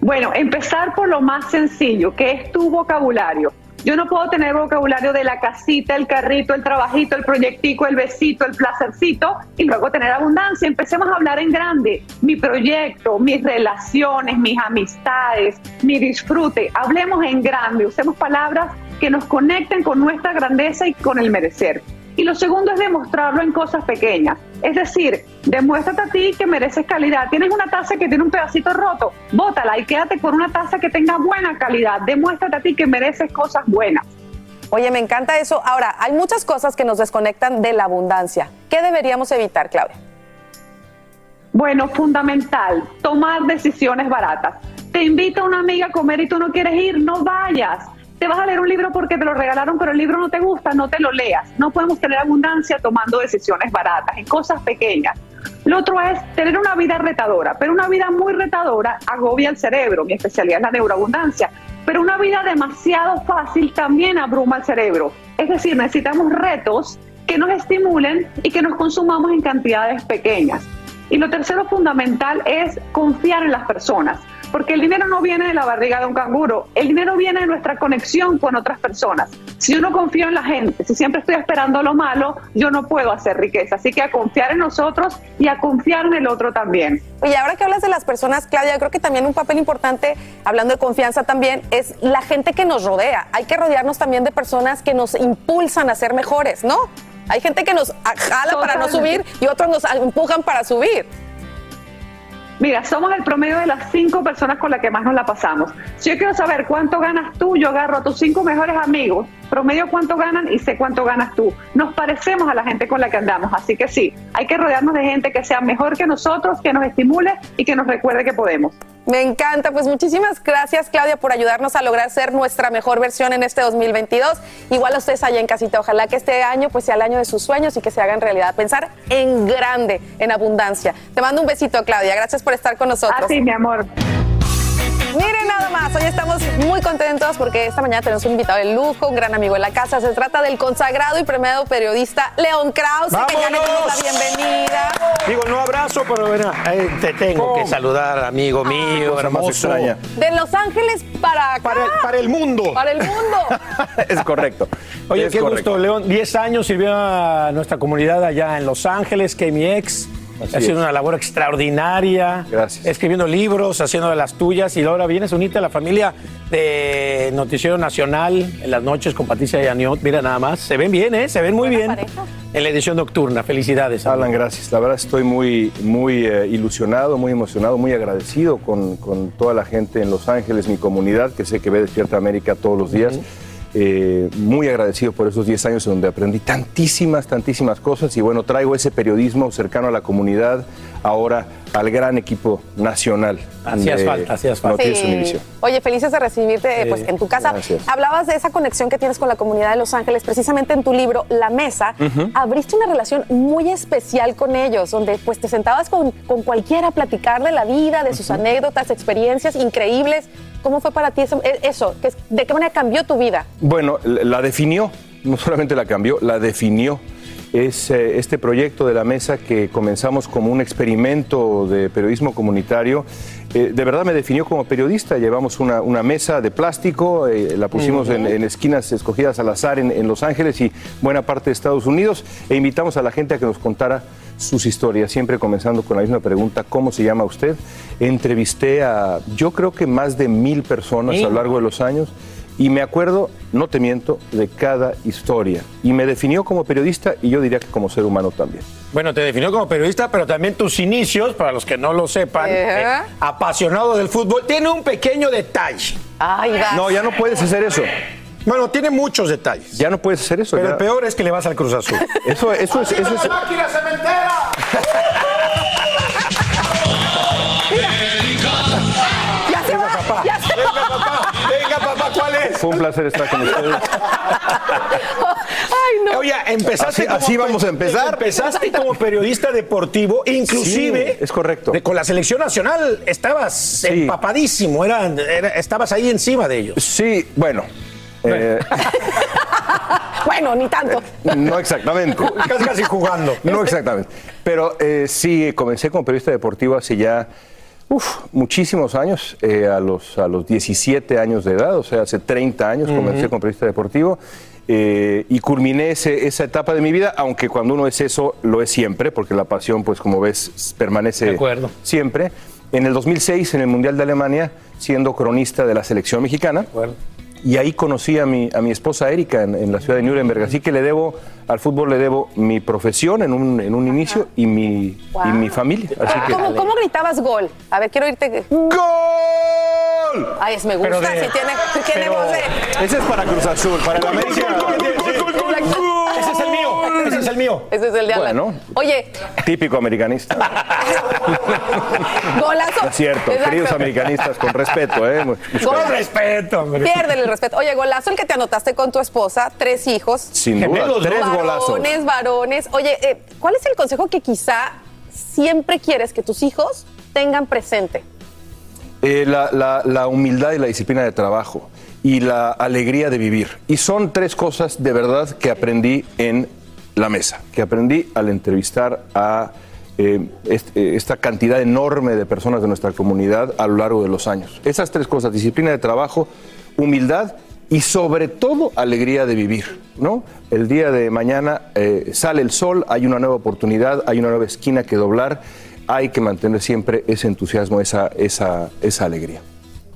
Bueno, empezar por lo más sencillo, que es tu vocabulario. Yo no puedo tener vocabulario de la casita, el carrito, el trabajito, el proyectico, el besito, el placercito y luego tener abundancia. Empecemos a hablar en grande. Mi proyecto, mis relaciones, mis amistades, mi disfrute. Hablemos en grande. Usemos palabras que nos conecten con nuestra grandeza y con el merecer. Y lo segundo es demostrarlo en cosas pequeñas. Es decir, demuéstrate a ti que mereces calidad. Tienes una taza que tiene un pedacito roto, bótala y quédate con una taza que tenga buena calidad. Demuéstrate a ti que mereces cosas buenas. Oye, me encanta eso. Ahora, hay muchas cosas que nos desconectan de la abundancia. ¿Qué deberíamos evitar, Claudia? Bueno, fundamental, tomar decisiones baratas. Te invita una amiga a comer y tú no quieres ir, no vayas te vas a leer un libro porque te lo regalaron, pero el libro no te gusta, no te lo leas. No podemos tener abundancia tomando decisiones baratas, en cosas pequeñas. Lo otro es tener una vida retadora, pero una vida muy retadora agobia el cerebro. Mi especialidad es la neuroabundancia. Pero una vida demasiado fácil también abruma el cerebro. Es decir, necesitamos retos que nos estimulen y que nos consumamos en cantidades pequeñas. Y lo tercero fundamental es confiar en las personas. Porque el dinero no viene de la barriga de un canguro, el dinero viene de nuestra conexión con otras personas. Si yo no confío en la gente, si siempre estoy esperando lo malo, yo no puedo hacer riqueza. Así que a confiar en nosotros y a confiar en el otro también. Oye, ahora que hablas de las personas, Claudia, creo que también un papel importante, hablando de confianza también, es la gente que nos rodea. Hay que rodearnos también de personas que nos impulsan a ser mejores, ¿no? Hay gente que nos jala para no subir y otros nos empujan para subir. Mira, somos el promedio de las cinco personas con las que más nos la pasamos. Si yo quiero saber cuánto ganas tú, yo agarro a tus cinco mejores amigos, promedio cuánto ganan y sé cuánto ganas tú. Nos parecemos a la gente con la que andamos, así que sí, hay que rodearnos de gente que sea mejor que nosotros, que nos estimule y que nos recuerde que podemos. Me encanta, pues muchísimas gracias Claudia por ayudarnos a lograr ser nuestra mejor versión en este 2022. Igual a ustedes allá en casita, ojalá que este año pues sea el año de sus sueños y que se hagan realidad. Pensar en grande, en abundancia. Te mando un besito Claudia, gracias por estar con nosotros. Así, mi amor. Miren nada más, hoy estamos muy contentos porque esta mañana tenemos un invitado de lujo, un gran amigo de la casa. Se trata del consagrado y premiado periodista León Krause, que ya le dimos la bienvenida. Digo, no abrazo, pero bueno, te tengo que saludar, amigo mío, cosa más hermoso. extraña. De Los Ángeles para acá. Para el, para el mundo. Para el mundo. es correcto. Oye, Es qué correcto. gusto, León. 10 años sirvió a nuestra comunidad allá en Los Ángeles, que mi ex. Así ha sido es. una labor extraordinaria. Gracias. Escribiendo libros, haciendo de las tuyas. Y ahora vienes a unirte a la familia de Noticiero Nacional en las noches con Patricia y Aniot. Mira nada más. Se ven bien, ¿eh? Se ven muy bien en la edición nocturna. Felicidades. Alan, gracias. La verdad estoy muy, muy eh, ilusionado, muy emocionado, muy agradecido con, con toda la gente en Los Ángeles, mi comunidad, que sé que ve Despierta América todos los días. Eh, muy agradecido por esos 10 años en donde aprendí tantísimas, tantísimas cosas. Y bueno, traigo ese periodismo cercano a la comunidad ahora al gran equipo nacional. Hacías falta, hacías falta. Sí. Oye, felices de recibirte Sí. pues, en tu casa. Gracias. Hablabas de esa conexión que tienes con la comunidad de Los Ángeles, precisamente en tu libro La Mesa. Abriste una relación muy especial con ellos, donde pues te sentabas con, con cualquiera a platicar de la vida, de sus anécdotas, experiencias increíbles. ¿Cómo fue para ti eso? e- eso? ¿Qué- ¿De qué manera cambió tu vida? Bueno, la la definió, no solamente la cambió, la definió. Es eh, este proyecto de la mesa que comenzamos como un experimento de periodismo comunitario. eh, de verdad me definió como periodista. Llevamos una, una mesa de plástico, eh, la pusimos en, en esquinas escogidas al azar en, en Los Ángeles y buena parte de Estados Unidos e invitamos a la gente a que nos contara sus historias, siempre comenzando con la misma pregunta, ¿cómo se llama usted? Entrevisté a, yo creo que más de mil personas a lo largo de los años y me acuerdo, no te miento, de cada historia. Y me definió como periodista y yo diría que como ser humano también. Bueno, te definió como periodista, pero también tus inicios, para los que no lo sepan, eh, apasionado del fútbol, tiene un pequeño detalle. Ay. No, ya no puedes hacer eso. Bueno, tiene muchos detalles. Ya no puedes hacer eso. Pero ya. el peor es que le vas al Cruz Azul. Eso, eso es, eso es- máquina cementera! Fue un placer estar con ustedes. ¡Ay, no! Oye, empezaste Así- como así vamos a empezar. Empezaste como periodista deportivo, inclusive Sí, es correcto. de- con la selección nacional estabas empapadísimo, eran- era- estabas ahí encima de ellos. Sí, bueno. eh, Bueno, ni tanto. no exactamente. Casi, casi jugando. No exactamente. Pero eh, sí, comencé como periodista deportivo hace ya uf, muchísimos años, eh, a, los, a los 17 años de edad, o sea, hace 30 años comencé como periodista deportivo. eh, y culminé ese- esa etapa de mi vida, aunque cuando uno es eso, lo es siempre, porque la pasión, pues como ves, permanece De siempre. En el 2006, en el Mundial de Alemania, siendo cronista de la selección mexicana, y ahí conocí a mi, a mi esposa Erika en, en la ciudad de Nuremberg. Así que le debo, al fútbol le debo mi profesión en un, en un inicio y mi, y mi familia. Así que, ¿Cómo, cómo gritabas gol? A ver, quiero irte. ¡Gol! Ay, es me gusta. De- si tiene, si tiene pero- voz de. Ese es para Cruz Azul, para el América. Ese es el mío, ese es el mío. Ese es el de Alan. Bueno. Oye, Típico americanista. golazo. Es cierto, Exacto. queridos americanistas, con respeto, ¿eh? Con respeto, hombre. Piérdele el respeto. Oye, golazo el que te anotaste con tu esposa, tres hijos. Sin duda, tres golazos. Varones, varones. Oye, eh, ¿cuál es el consejo que quizá siempre quieres que tus hijos tengan presente? Eh, la, la- la humildad y la disciplina de trabajo y la alegría de vivir. Y son tres cosas de verdad que aprendí en la mesa, que aprendí al entrevistar a eh, eh, esta cantidad enorme de personas de nuestra comunidad a lo largo de los años. Esas tres cosas, disciplina de trabajo, humildad y sobre todo alegría de vivir. ¿no? El día de mañana eh, sale el sol, hay una nueva oportunidad, hay una nueva esquina que doblar hay que mantener siempre ese entusiasmo, esa, esa, esa alegría.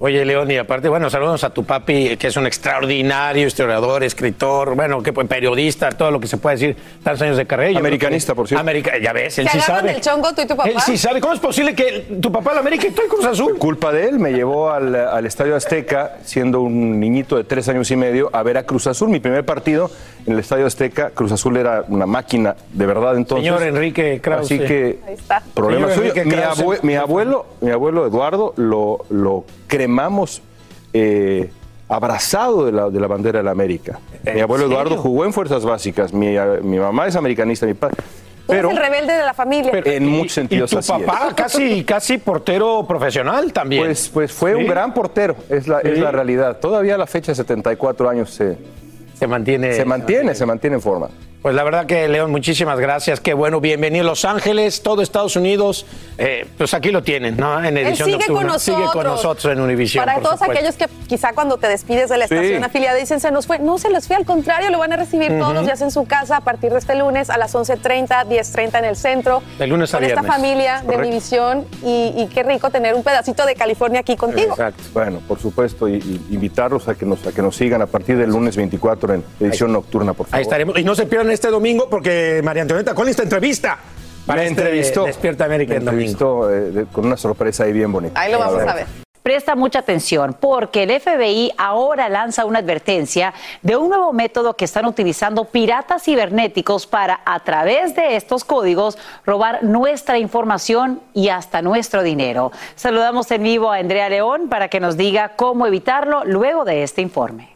Oye, León, y aparte, bueno, saludos a tu papi, que es un extraordinario historiador, escritor, bueno, que periodista, todo lo que se puede decir, tantos años de carrera. Americanista, que- por cierto. America- ya ves, él ¿Te sí sabe. del chongo tú y tu papá? Él sí sabe. ¿Cómo es posible que tu papá la América y tú el Cruz Azul? Culpa de él, me llevó al, al Estadio Azteca, siendo un niñito de tres años y medio, a ver a Cruz Azul. Mi primer partido en el Estadio Azteca, Cruz Azul era una máquina de verdad entonces. Señor Enrique Krause. Así que, Ahí está. problema Señor suyo. Mi, abue- mi abuelo, mi abuelo Eduardo, lo, lo cremamos eh, abrazado de la, de la bandera de la América. Mi ¿En abuelo Eduardo jugó en Fuerzas Básicas. Mi, mi mamá es americanista, mi padre. Tú eres Pero el rebelde de la familia. en muchos Y sentidos tu así es. papá casi, casi portero profesional también. Pues, pues fue Sí. un gran portero, es la, es la realidad. Todavía a la fecha de 74 años se, se mantiene. se mantiene, se mantiene en forma. Pues la verdad que, León, muchísimas gracias. Qué bueno, bienvenido a Los Ángeles, todo Estados Unidos. Eh, pues aquí lo tienen, ¿no? En Él edición sigue con nocturna. nosotros. Sigue con nosotros en Univisión. Para por todos supuesto. aquellos que quizá cuando te despides de la Sí. estación afiliada dicen se nos fue. No se les fue, al contrario, lo van a recibir todos los días en su casa a partir de este lunes a las 11.30, 10.30 en el centro. De lunes a con esta viernes. familia de. Univisión y, y qué rico tener un pedacito de California aquí contigo. Exacto. Bueno, por supuesto, y, y invitarlos a que, nos, a que nos sigan a partir del lunes 24 en edición nocturna, por favor. Ahí estaremos. Y no se pierdan este domingo porque María Antonieta Collins te entrevista. Para Me este entrevistó. Despierta América Me en domingo. entrevistó eh, con una sorpresa ahí bien bonita. Ahí lo vamos ver. a ver. Presta mucha atención porque el FBI ahora lanza una advertencia de un nuevo método que están utilizando piratas cibernéticos para, a través de estos códigos, robar nuestra información y hasta nuestro dinero. Saludamos en vivo a Andrea León para que nos diga cómo evitarlo luego de este informe.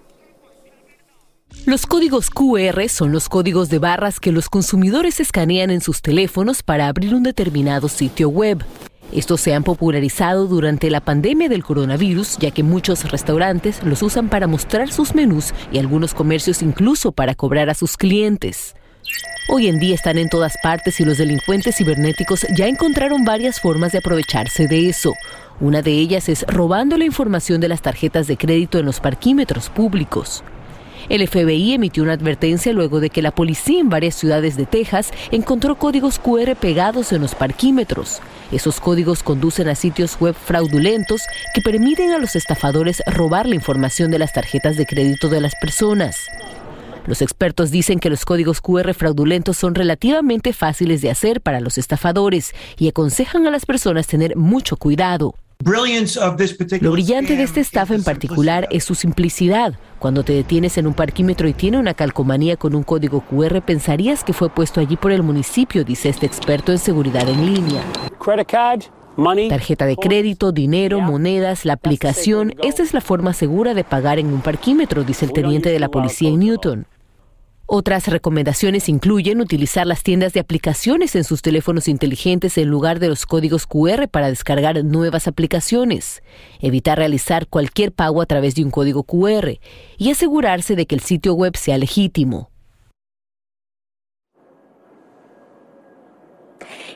Los códigos QR son los códigos de barras que los consumidores escanean en sus teléfonos para abrir un determinado sitio web. Estos se han popularizado durante la pandemia del coronavirus, ya que muchos restaurantes los usan para mostrar sus menús y algunos comercios incluso para cobrar a sus clientes. Hoy en día están en todas partes y los delincuentes cibernéticos ya encontraron varias formas de aprovecharse de eso. Una de ellas es robando la información de las tarjetas de crédito en los parquímetros públicos. El FBI emitió una advertencia luego de que la policía en varias ciudades de Texas encontró códigos QR pegados en los parquímetros. Esos códigos conducen a sitios web fraudulentos que permiten a los estafadores robar la información de las tarjetas de crédito de las personas. Los expertos dicen que los códigos QR fraudulentos son relativamente fáciles de hacer para los estafadores y aconsejan a las personas tener mucho cuidado. Lo brillante de esta estafa en particular es su simplicidad. Cuando te detienes en un parquímetro y tiene una calcomanía con un código QR, pensarías que fue puesto allí por el municipio, dice este experto en seguridad en línea. Tarjeta de crédito, dinero, monedas, la aplicación. Esta es la forma segura de pagar en un parquímetro, dice el teniente de la policía en Newton. Otras recomendaciones incluyen utilizar las tiendas de aplicaciones en sus teléfonos inteligentes en lugar de los códigos QR para descargar nuevas aplicaciones, evitar realizar cualquier pago a través de un código QR y asegurarse de que el sitio web sea legítimo.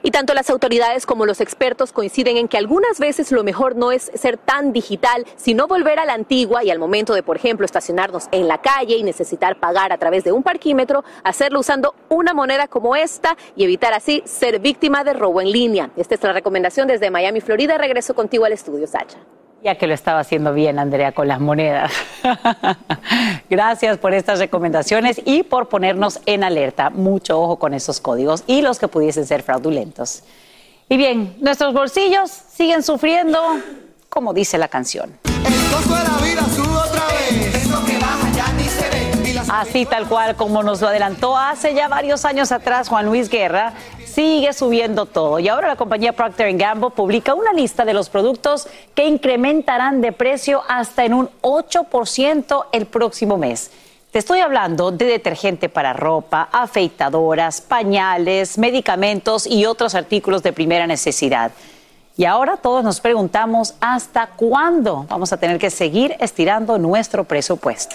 Y tanto las autoridades como los expertos coinciden en que algunas veces lo mejor no es ser tan digital, sino volver a la antigua y al momento de, por ejemplo, estacionarnos en la calle y necesitar pagar a través de un parquímetro, hacerlo usando una moneda como esta y evitar así ser víctima de robo en línea. Esta es la recomendación desde Miami, Florida. Regreso contigo al estudio, Sacha. Ya que lo estaba haciendo bien, Andrea, con las monedas. Gracias por estas recomendaciones y por ponernos en alerta. Mucho ojo con esos códigos y los que pudiesen ser fraudulentos. Y bien, nuestros bolsillos siguen sufriendo, como dice la canción. Así tal cual como nos lo adelantó hace ya varios años atrás Juan Luis Guerra, sigue subiendo todo. Y ahora la compañía Procter Gamble publica una lista de los productos que incrementarán de precio hasta en un 8% el próximo mes. Te estoy hablando de detergente para ropa, afeitadoras, pañales, medicamentos y otros artículos de primera necesidad. Y ahora todos nos preguntamos hasta cuándo vamos a tener que seguir estirando nuestro presupuesto.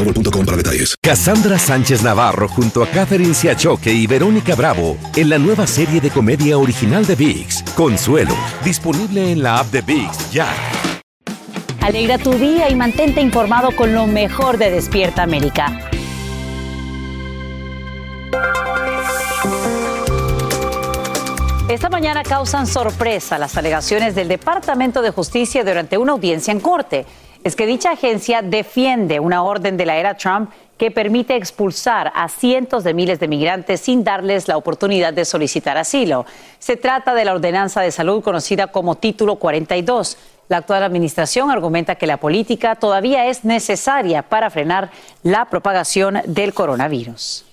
boostmobile.com para detalles. Cassandra Sánchez Navarro junto a Catherine Siachoque y Verónica Bravo en la nueva serie de comedia original de VIX, Consuelo, disponible en la app de VIX ya. Alegra tu día y mantente informado con lo mejor de Despierta América. Esta mañana causan sorpresa las alegaciones del Departamento de Justicia durante una audiencia en corte. Es que dicha agencia defiende una orden de la era Trump que permite expulsar a cientos de miles de migrantes sin darles la oportunidad de solicitar asilo. Se trata de la ordenanza de salud conocida como Título 42. La actual administración argumenta que la política todavía es necesaria para frenar la propagación del coronavirus.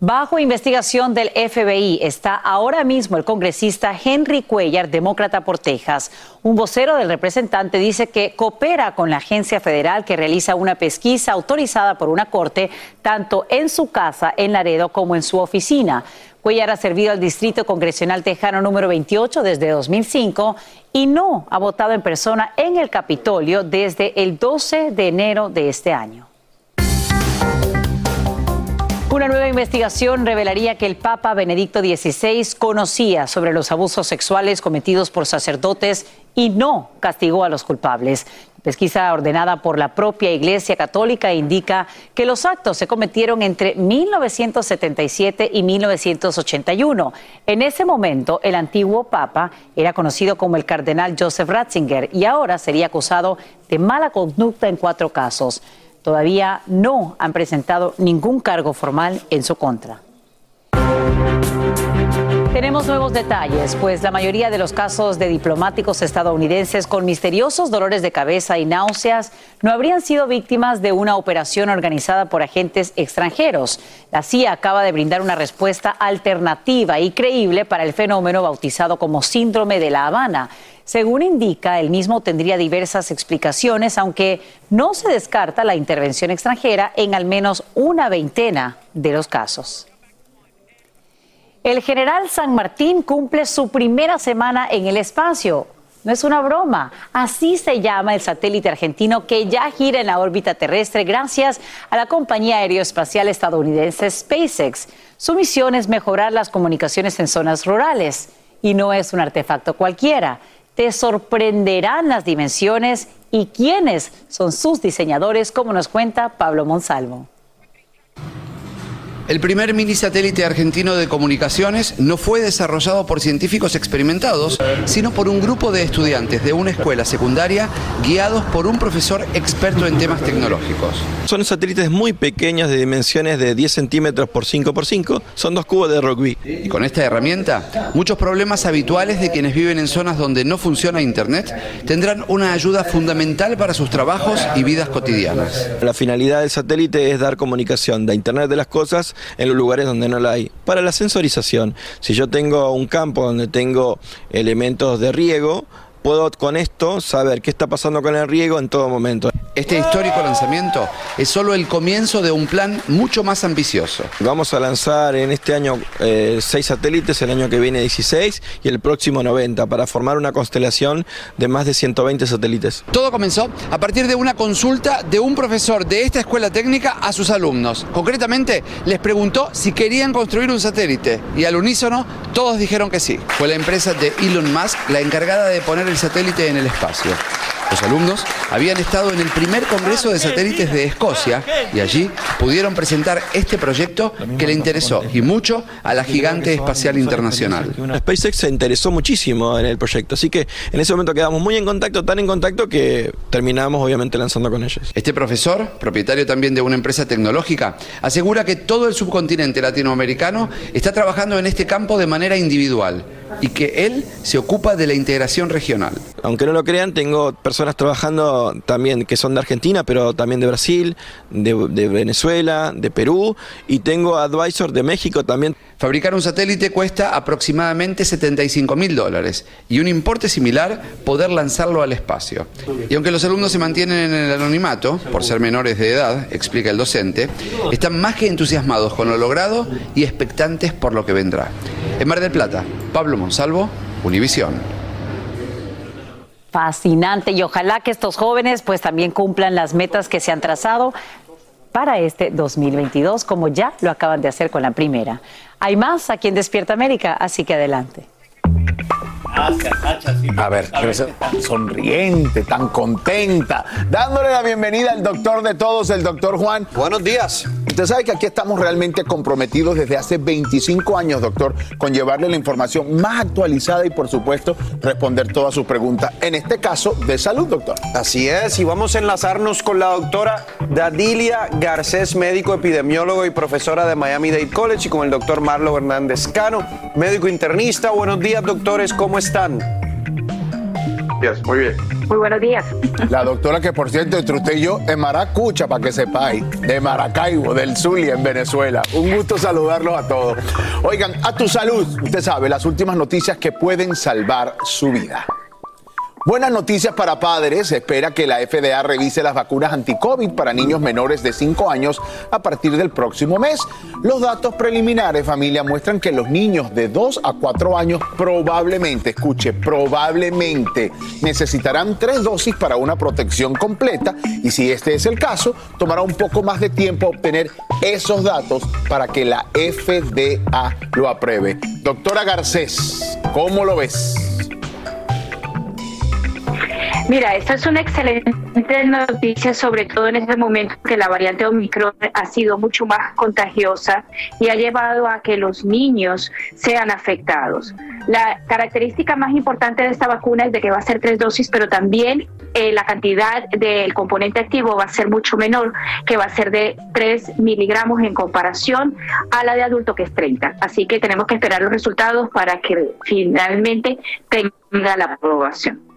Bajo investigación del FBI está ahora mismo el congresista Henry Cuellar, demócrata por Texas. Un vocero del representante dice que coopera con la agencia federal que realiza una pesquisa autorizada por una corte tanto en su casa en Laredo como en su oficina. Cuellar ha servido al Distrito Congresional Tejano número 28 desde 2005 y no ha votado en persona en el Capitolio desde el 12 de enero de este año. Una nueva investigación revelaría que el Papa Benedicto XVI conocía sobre los abusos sexuales cometidos por sacerdotes y no castigó a los culpables. La pesquisa ordenada por la propia Iglesia Católica indica que los actos se cometieron entre 1977 y 1981. En ese momento, el antiguo Papa era conocido como el cardenal Joseph Ratzinger y ahora sería acusado de mala conducta en cuatro casos todavía no han presentado ningún cargo formal en su contra. Tenemos nuevos detalles, pues la mayoría de los casos de diplomáticos estadounidenses con misteriosos dolores de cabeza y náuseas no habrían sido víctimas de una operación organizada por agentes extranjeros. La CIA acaba de brindar una respuesta alternativa y creíble para el fenómeno bautizado como síndrome de La Habana. Según indica, el mismo tendría diversas explicaciones, aunque no se descarta la intervención extranjera en al menos una veintena de los casos. El general San Martín cumple su primera semana en el espacio. No es una broma. Así se llama el satélite argentino que ya gira en la órbita terrestre gracias a la compañía aeroespacial estadounidense SpaceX. Su misión es mejorar las comunicaciones en zonas rurales. Y no es un artefacto cualquiera te sorprenderán las dimensiones y quiénes son sus diseñadores, como nos cuenta Pablo Monsalvo. El primer mini satélite argentino de comunicaciones no fue desarrollado por científicos experimentados, sino por un grupo de estudiantes de una escuela secundaria guiados por un profesor experto en temas tecnológicos. Son satélites muy pequeños de dimensiones de 10 centímetros por 5 por 5, son dos cubos de rugby. Y con esta herramienta, muchos problemas habituales de quienes viven en zonas donde no funciona Internet tendrán una ayuda fundamental para sus trabajos y vidas cotidianas. La finalidad del satélite es dar comunicación de Internet de las cosas en los lugares donde no la hay. Para la sensorización, si yo tengo un campo donde tengo elementos de riego, puedo con esto saber qué está pasando con el riego en todo momento. Este histórico lanzamiento es solo el comienzo de un plan mucho más ambicioso. Vamos a lanzar en este año eh, seis satélites, el año que viene 16 y el próximo 90 para formar una constelación de más de 120 satélites. Todo comenzó a partir de una consulta de un profesor de esta escuela técnica a sus alumnos. Concretamente, les preguntó si querían construir un satélite y al unísono todos dijeron que sí. Fue la empresa de Elon Musk la encargada de poner el satélite en el espacio. Los alumnos habían estado en el primer Congreso de Satélites de Escocia y allí pudieron presentar este proyecto que le interesó y mucho a la gigante espacial internacional. SpaceX se interesó muchísimo en el proyecto, así que en ese momento quedamos muy en contacto, tan en contacto que terminamos obviamente lanzando con ellos. Este profesor, propietario también de una empresa tecnológica, asegura que todo el subcontinente latinoamericano está trabajando en este campo de manera individual y que él se ocupa de la integración regional. Aunque no lo crean, tengo personas trabajando también que son de Argentina, pero también de Brasil, de, de Venezuela, de Perú, y tengo advisor de México también. Fabricar un satélite cuesta aproximadamente 75 mil dólares y un importe similar poder lanzarlo al espacio. Y aunque los alumnos se mantienen en el anonimato, por ser menores de edad, explica el docente, están más que entusiasmados con lo logrado y expectantes por lo que vendrá. En Mar del Plata, Pablo Monsalvo, Univisión. Fascinante y ojalá que estos jóvenes pues también cumplan las metas que se han trazado para este 2022 como ya lo acaban de hacer con la primera. Hay más aquí en Despierta América, así que adelante. A ver, tan sonriente, tan contenta, dándole la bienvenida al doctor de todos, el doctor Juan. Buenos días. Usted sabe que aquí estamos realmente comprometidos desde hace 25 años, doctor, con llevarle la información más actualizada y, por supuesto, responder todas sus preguntas. En este caso, de salud, doctor. Así es, y vamos a enlazarnos con la doctora Dadilia Garcés, médico epidemiólogo y profesora de Miami Dade College, y con el doctor Marlo Hernández Cano, médico internista. Buenos días, doctores, ¿cómo están? Muy bien. Muy buenos días. La doctora que, por cierto, entre usted y yo, es maracucha, para que sepáis, de Maracaibo, del Zulia, en Venezuela. Un gusto saludarlos a todos. Oigan, a tu salud, usted sabe, las últimas noticias que pueden salvar su vida. Buenas noticias para padres. Se espera que la FDA revise las vacunas anti-COVID para niños menores de 5 años a partir del próximo mes. Los datos preliminares, familia, muestran que los niños de 2 a 4 años probablemente, escuche, probablemente necesitarán tres dosis para una protección completa y si este es el caso, tomará un poco más de tiempo obtener esos datos para que la FDA lo apruebe. Doctora Garcés, ¿cómo lo ves? Mira, esta es una excelente noticia, sobre todo en este momento que la variante Omicron ha sido mucho más contagiosa y ha llevado a que los niños sean afectados. La característica más importante de esta vacuna es de que va a ser tres dosis, pero también eh, la cantidad del componente activo va a ser mucho menor, que va a ser de 3 miligramos en comparación a la de adulto que es 30. Así que tenemos que esperar los resultados para que finalmente tenga la aprobación.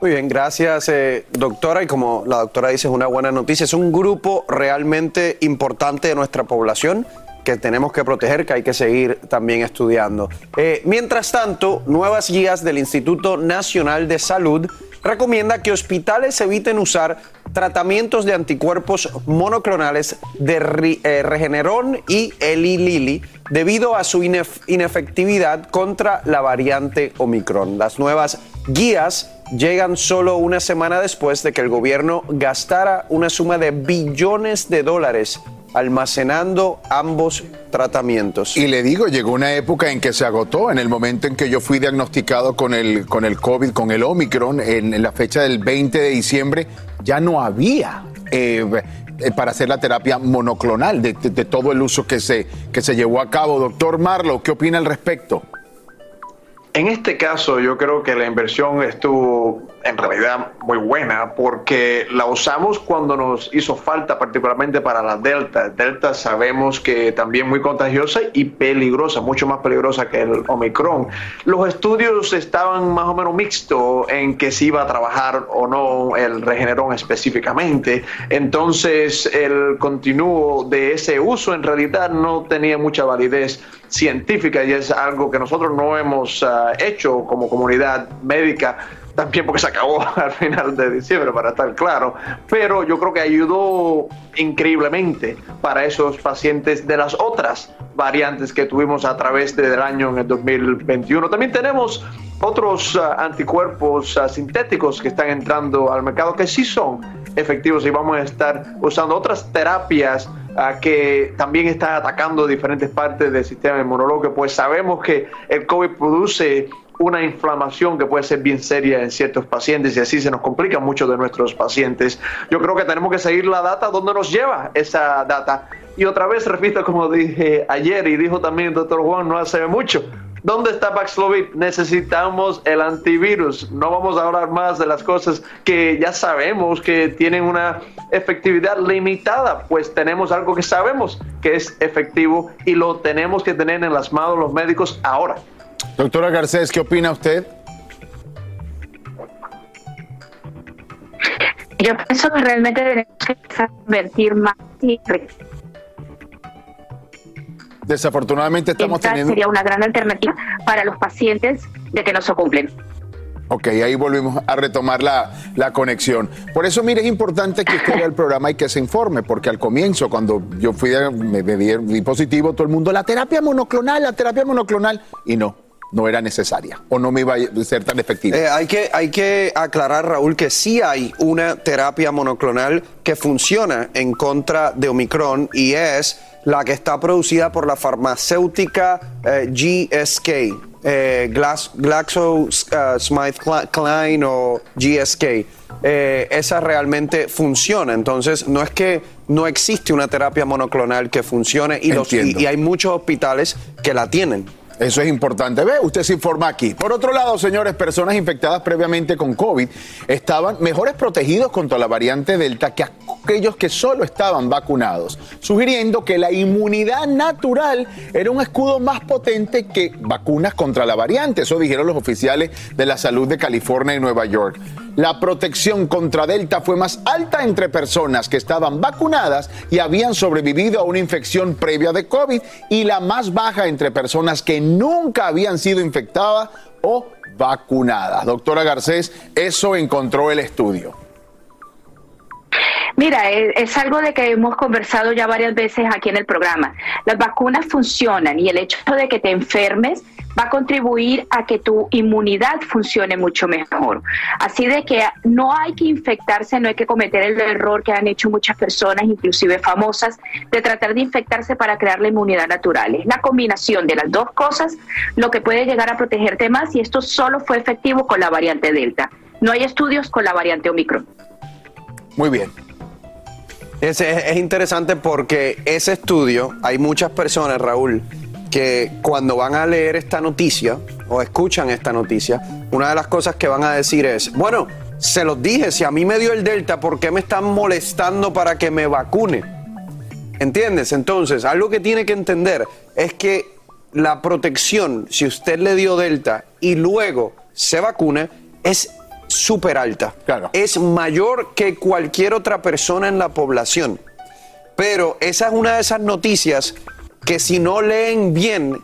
Muy bien, gracias eh, doctora. Y como la doctora dice, es una buena noticia. Es un grupo realmente importante de nuestra población que tenemos que proteger, que hay que seguir también estudiando. Eh, mientras tanto, nuevas guías del Instituto Nacional de Salud recomienda que hospitales eviten usar tratamientos de anticuerpos monoclonales de eh, Regeneron y Eli Lilly debido a su inefectividad contra la variante Omicron. Las nuevas guías llegan solo una semana después de que el gobierno gastara una suma de billones de dólares almacenando ambos tratamientos. Y le digo, llegó una época en que se agotó, en el momento en que yo fui diagnosticado con el, con el COVID, con el Omicron, en, la fecha del 20 de diciembre, ya no había eh, eh, para hacer la terapia monoclonal de, todo el uso que se, que se llevó a cabo. Doctor Marlo, ¿qué opina al respecto? En este caso yo creo que la inversión estuvo en realidad muy buena porque la usamos cuando nos hizo falta, particularmente para la Delta. Delta sabemos que también muy contagiosa y peligrosa, mucho más peligrosa que el Omicron. Los estudios estaban más o menos mixtos en que si iba a trabajar o no el Regeneron específicamente. Entonces el continuo de ese uso en realidad no tenía mucha validez científica y es algo que nosotros no hemos uh, hecho como comunidad médica también porque se acabó al final de diciembre, para estar claro, pero yo creo que ayudó increíblemente para esos pacientes de las otras variantes que tuvimos a través del año en el 2021. También tenemos otros uh, anticuerpos uh, sintéticos que están entrando al mercado que sí son efectivos y vamos a estar usando otras terapias uh, que también están atacando diferentes partes del sistema inmunológico, pues sabemos que el COVID produce una inflamación que puede ser bien seria en ciertos pacientes y así se nos complica mucho de nuestros pacientes. Yo creo que tenemos que seguir la data, ¿dónde nos lleva esa data? Y otra vez repito como dije ayer y dijo también el doctor Juan no hace mucho, ¿Dónde está Paxlovid? Necesitamos el antivirus. No vamos a hablar más de las cosas que ya sabemos que tienen una efectividad limitada, pues tenemos algo que sabemos que es efectivo y lo tenemos que tener en las manos los médicos ahora. Doctora Garcés, ¿qué opina usted? Yo pienso que realmente tenemos que invertir más y Desafortunadamente estamos esta teniendo... sería una gran alternativa para los pacientes de que no se cumplen. Ok, ahí volvimos a retomar la, la conexión. Por eso, mire, es importante que usted vea el programa y que se informe, porque al comienzo, cuando yo fui, me, me di positivo, todo el mundo, la terapia monoclonal, la terapia monoclonal, y no, no era necesaria, o no me iba a ser tan efectiva. Eh, hay, que, hay que aclarar, Raúl, que sí hay una terapia monoclonal que funciona en contra de Omicron y es la que está producida por la farmacéutica eh, GSK, eh, Glas- GlaxoSmithKline o GSK. Eh, esa realmente funciona. Entonces, no es que no existe una terapia monoclonal que funcione y, los- y hay muchos hospitales que la tienen. Eso es importante. Ve, usted se informa aquí. Por otro lado, señores, personas infectadas previamente con COVID estaban mejores protegidos contra la variante Delta que aquellos que solo estaban vacunados, sugiriendo que la inmunidad natural era un escudo más potente que vacunas contra la variante. Eso dijeron los oficiales de la salud de California y Nueva York. La protección contra Delta fue más alta entre personas que estaban vacunadas y habían sobrevivido a una infección previa de COVID y la más baja entre personas que nunca habían sido infectadas o vacunadas. Doctora Garcés, eso encontró el estudio. Mira, es, es algo de que hemos conversado ya varias veces aquí en el programa. Las vacunas funcionan y el hecho de que te enfermes va a contribuir a que tu inmunidad funcione mucho mejor. Así de que no hay que infectarse, no hay que cometer el error que han hecho muchas personas, inclusive famosas, de tratar de infectarse para crear la inmunidad natural. Es la combinación de las dos cosas lo que puede llegar a protegerte más y esto solo fue efectivo con la variante Delta. No hay estudios con la variante Omicron. Muy bien. Es, es- es interesante porque ese estudio, hay muchas personas, Raúl, que cuando van a leer esta noticia o escuchan esta noticia, una de las cosas que van a decir es, bueno, se los dije, si a mí me dio el Delta, ¿por qué me están molestando para que me vacune? ¿Entiendes? Entonces, algo que tiene que entender es que la protección, si usted le dio Delta y luego se vacuna, es súper alta. Es mayor que cualquier otra persona en la población. Pero esa es una de esas noticias que si no leen bien,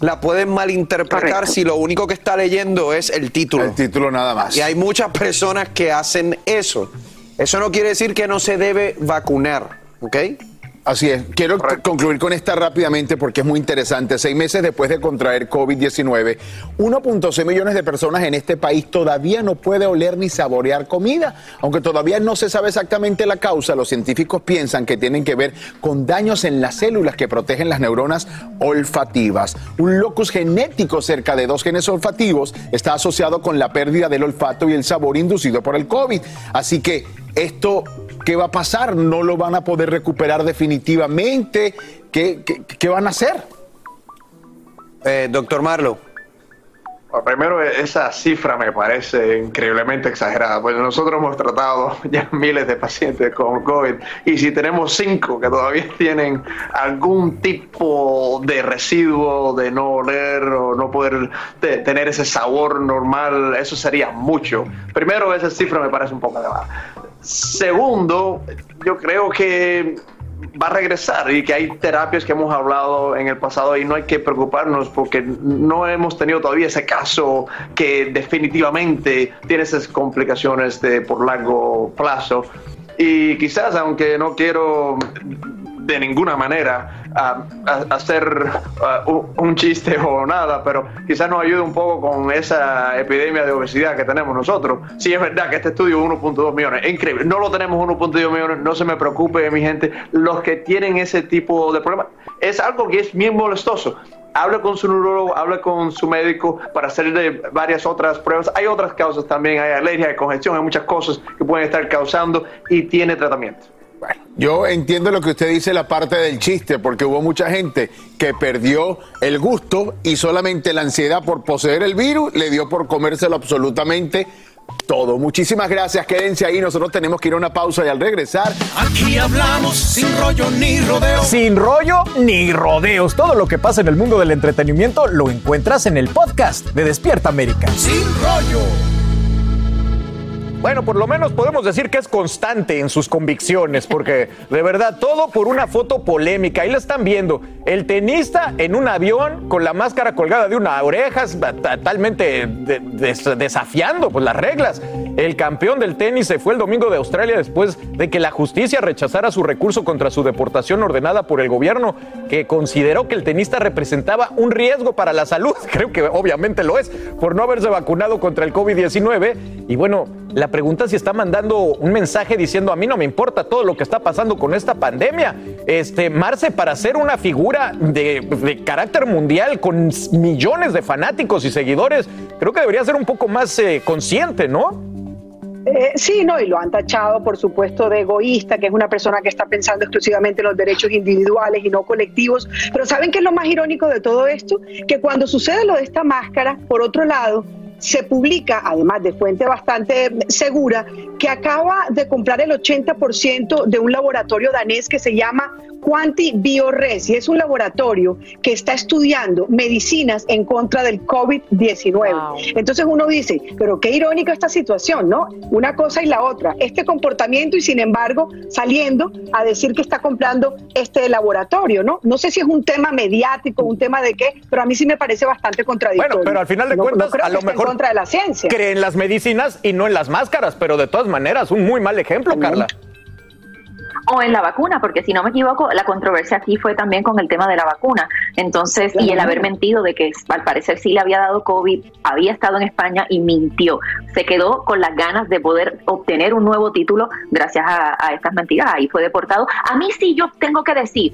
la pueden malinterpretar si lo único que está leyendo es el título. El título nada más. Y hay muchas personas que hacen eso. Eso no quiere decir que no se debe vacunar, ¿ok? Así es. Quiero concluir con esta rápidamente porque es muy interesante. Seis meses después de contraer COVID-19, 1.6 millones de personas en este país todavía no puede oler ni saborear comida. Aunque todavía no se sabe exactamente la causa, los científicos piensan que tienen que ver con daños en las células que protegen las neuronas olfativas. Un locus genético cerca de dos genes olfativos está asociado con la pérdida del olfato y el sabor inducido por el COVID. Así que esto ¿Qué va a pasar? ¿No lo van a poder recuperar definitivamente? ¿Qué, qué- qué van a hacer? Eh, doctor Marlo. Bueno, Primero, esa cifra me parece increíblemente exagerada. Pues nosotros hemos tratado ya miles de pacientes con COVID y si tenemos cinco que todavía tienen algún tipo de residuo de no oler o no poder te- tener ese sabor normal, eso sería mucho. Primero, esa cifra me parece un poco elevada. Segundo, yo creo que va a regresar y que hay terapias que hemos hablado en el pasado y no hay que preocuparnos porque no hemos tenido todavía ese caso que definitivamente tiene esas complicaciones de por largo plazo. Y quizás aunque no quiero de ninguna manera a- a- hacer un, chiste o nada, pero quizás nos ayude un poco con esa epidemia de obesidad que tenemos nosotros. Sí, es verdad que este estudio 1.2 millones, es increíble. No lo tenemos 1.2 millones, no se me preocupe, mi gente. Los que tienen ese tipo de problema, es algo que es bien molestoso. Hable con su neurólogo, hable con su médico para hacerle varias otras pruebas. Hay otras causas también, hay alergia, hay congestión, hay muchas cosas que pueden estar causando y tiene tratamiento. Yo entiendo lo que usted dice, la parte del chiste, porque hubo mucha gente que perdió el gusto y solamente la ansiedad por poseer el virus le dio por comérselo absolutamente todo. Muchísimas gracias, quédense ahí, nosotros tenemos que ir a una pausa y al regresar Aquí hablamos sin rollo ni rodeo. Sin rollo ni rodeos. Todo lo que pasa en el mundo del entretenimiento lo encuentras en el podcast de Despierta América. Sin rollo. Bueno, por lo menos podemos decir que es constante en sus convicciones, porque de verdad, todo por una foto polémica. Ahí la están viendo. El tenista en un avión con la máscara colgada de una oreja, totalmente desafiando pues, las reglas. El campeón del tenis se fue el domingo de Australia después de que la justicia rechazara su recurso contra su deportación ordenada por el gobierno, que consideró que el tenista representaba un riesgo para la salud. Creo que obviamente lo es, por no haberse vacunado contra el COVID-19. Y bueno, la pregunta si está mandando un mensaje diciendo a mí no me importa todo lo que está pasando con esta pandemia. Este, Marce, para ser una figura de, carácter mundial con millones de fanáticos y seguidores, creo que debería ser un poco más eh, consciente, ¿no? Eh, sí, no, y lo han tachado, por supuesto, de egoísta, que es una persona que está pensando exclusivamente en los derechos individuales y no colectivos. Pero ¿saben qué es lo más irónico de todo esto? Que cuando sucede lo de esta máscara, por otro lado, se publica, además de fuente bastante segura, que acaba de comprar el 80% de un laboratorio danés que se llama Quanti BioRes y es un laboratorio que está estudiando medicinas en contra del COVID-19. Entonces uno dice, pero qué irónica esta situación, ¿no? Una cosa y la otra, este comportamiento y sin embargo saliendo a decir que está comprando este laboratorio, ¿no? No sé si es un tema mediático, un tema de qué, pero a mí sí me parece bastante contradictorio. Bueno, pero al final de cuentas, a lo mejor contra de la ciencia. creen las medicinas y no en las máscaras, pero de todas maneras, un muy mal ejemplo, Carla o en la vacuna, porque si no me equivoco, la controversia aquí fue también con el tema de la vacuna. Entonces, y el haber mentido de que al parecer sí le había dado COVID, había estado en España y mintió. Se quedó con las ganas de poder obtener un nuevo título gracias a, a estas mentiras. Ahí fue deportado. A mí sí yo tengo que decir,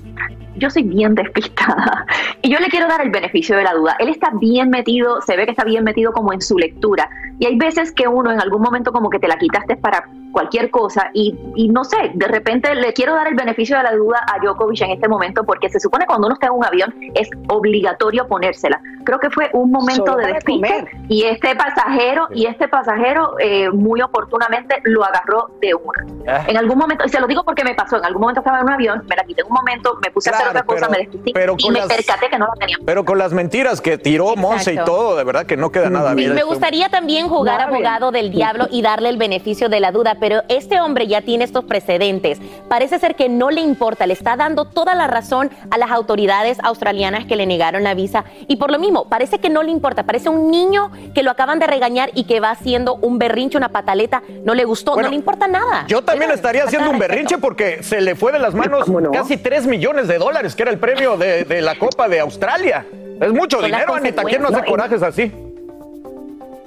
yo soy bien despistada y yo le quiero dar el beneficio de la duda. Él está bien metido, se ve que está bien metido como en su lectura y hay veces que uno en algún momento como que te la quitaste para cualquier cosa y, y no sé, de repente le quiero dar el beneficio de la duda a Djokovic en este momento porque se supone que cuando uno está en un avión es obligatorio ponérsela. Creo que fue un momento de despiste y este pasajero y este pasajero eh, muy oportunamente lo agarró de una. Ah. En algún momento, y se lo digo porque me pasó, en algún momento estaba en un avión, me la quité en un momento, me puse a hacer otra cosa, me despisté y me percaté que no la tenía. Pero con las mentiras que tiró Monse y todo, de verdad que no queda nada bien. Me gustaría también jugar abogado del diablo y darle el beneficio de la duda, pero este hombre ya tiene estos precedentes. Parece ser que no le importa, le está dando toda la razón a las autoridades australianas que le negaron la visa y por lo mismo, parece que no le importa, parece un niño que lo acaban de regañar y que va haciendo un berrinche, una pataleta, no le gustó, no le importa nada. Yo también estaría haciendo un berrinche porque se le fue de las manos casi 3 millones de dólares, que era el premio de, la Copa de Australia. Es mucho dinero, Anita, ¿quién no hace corajes así?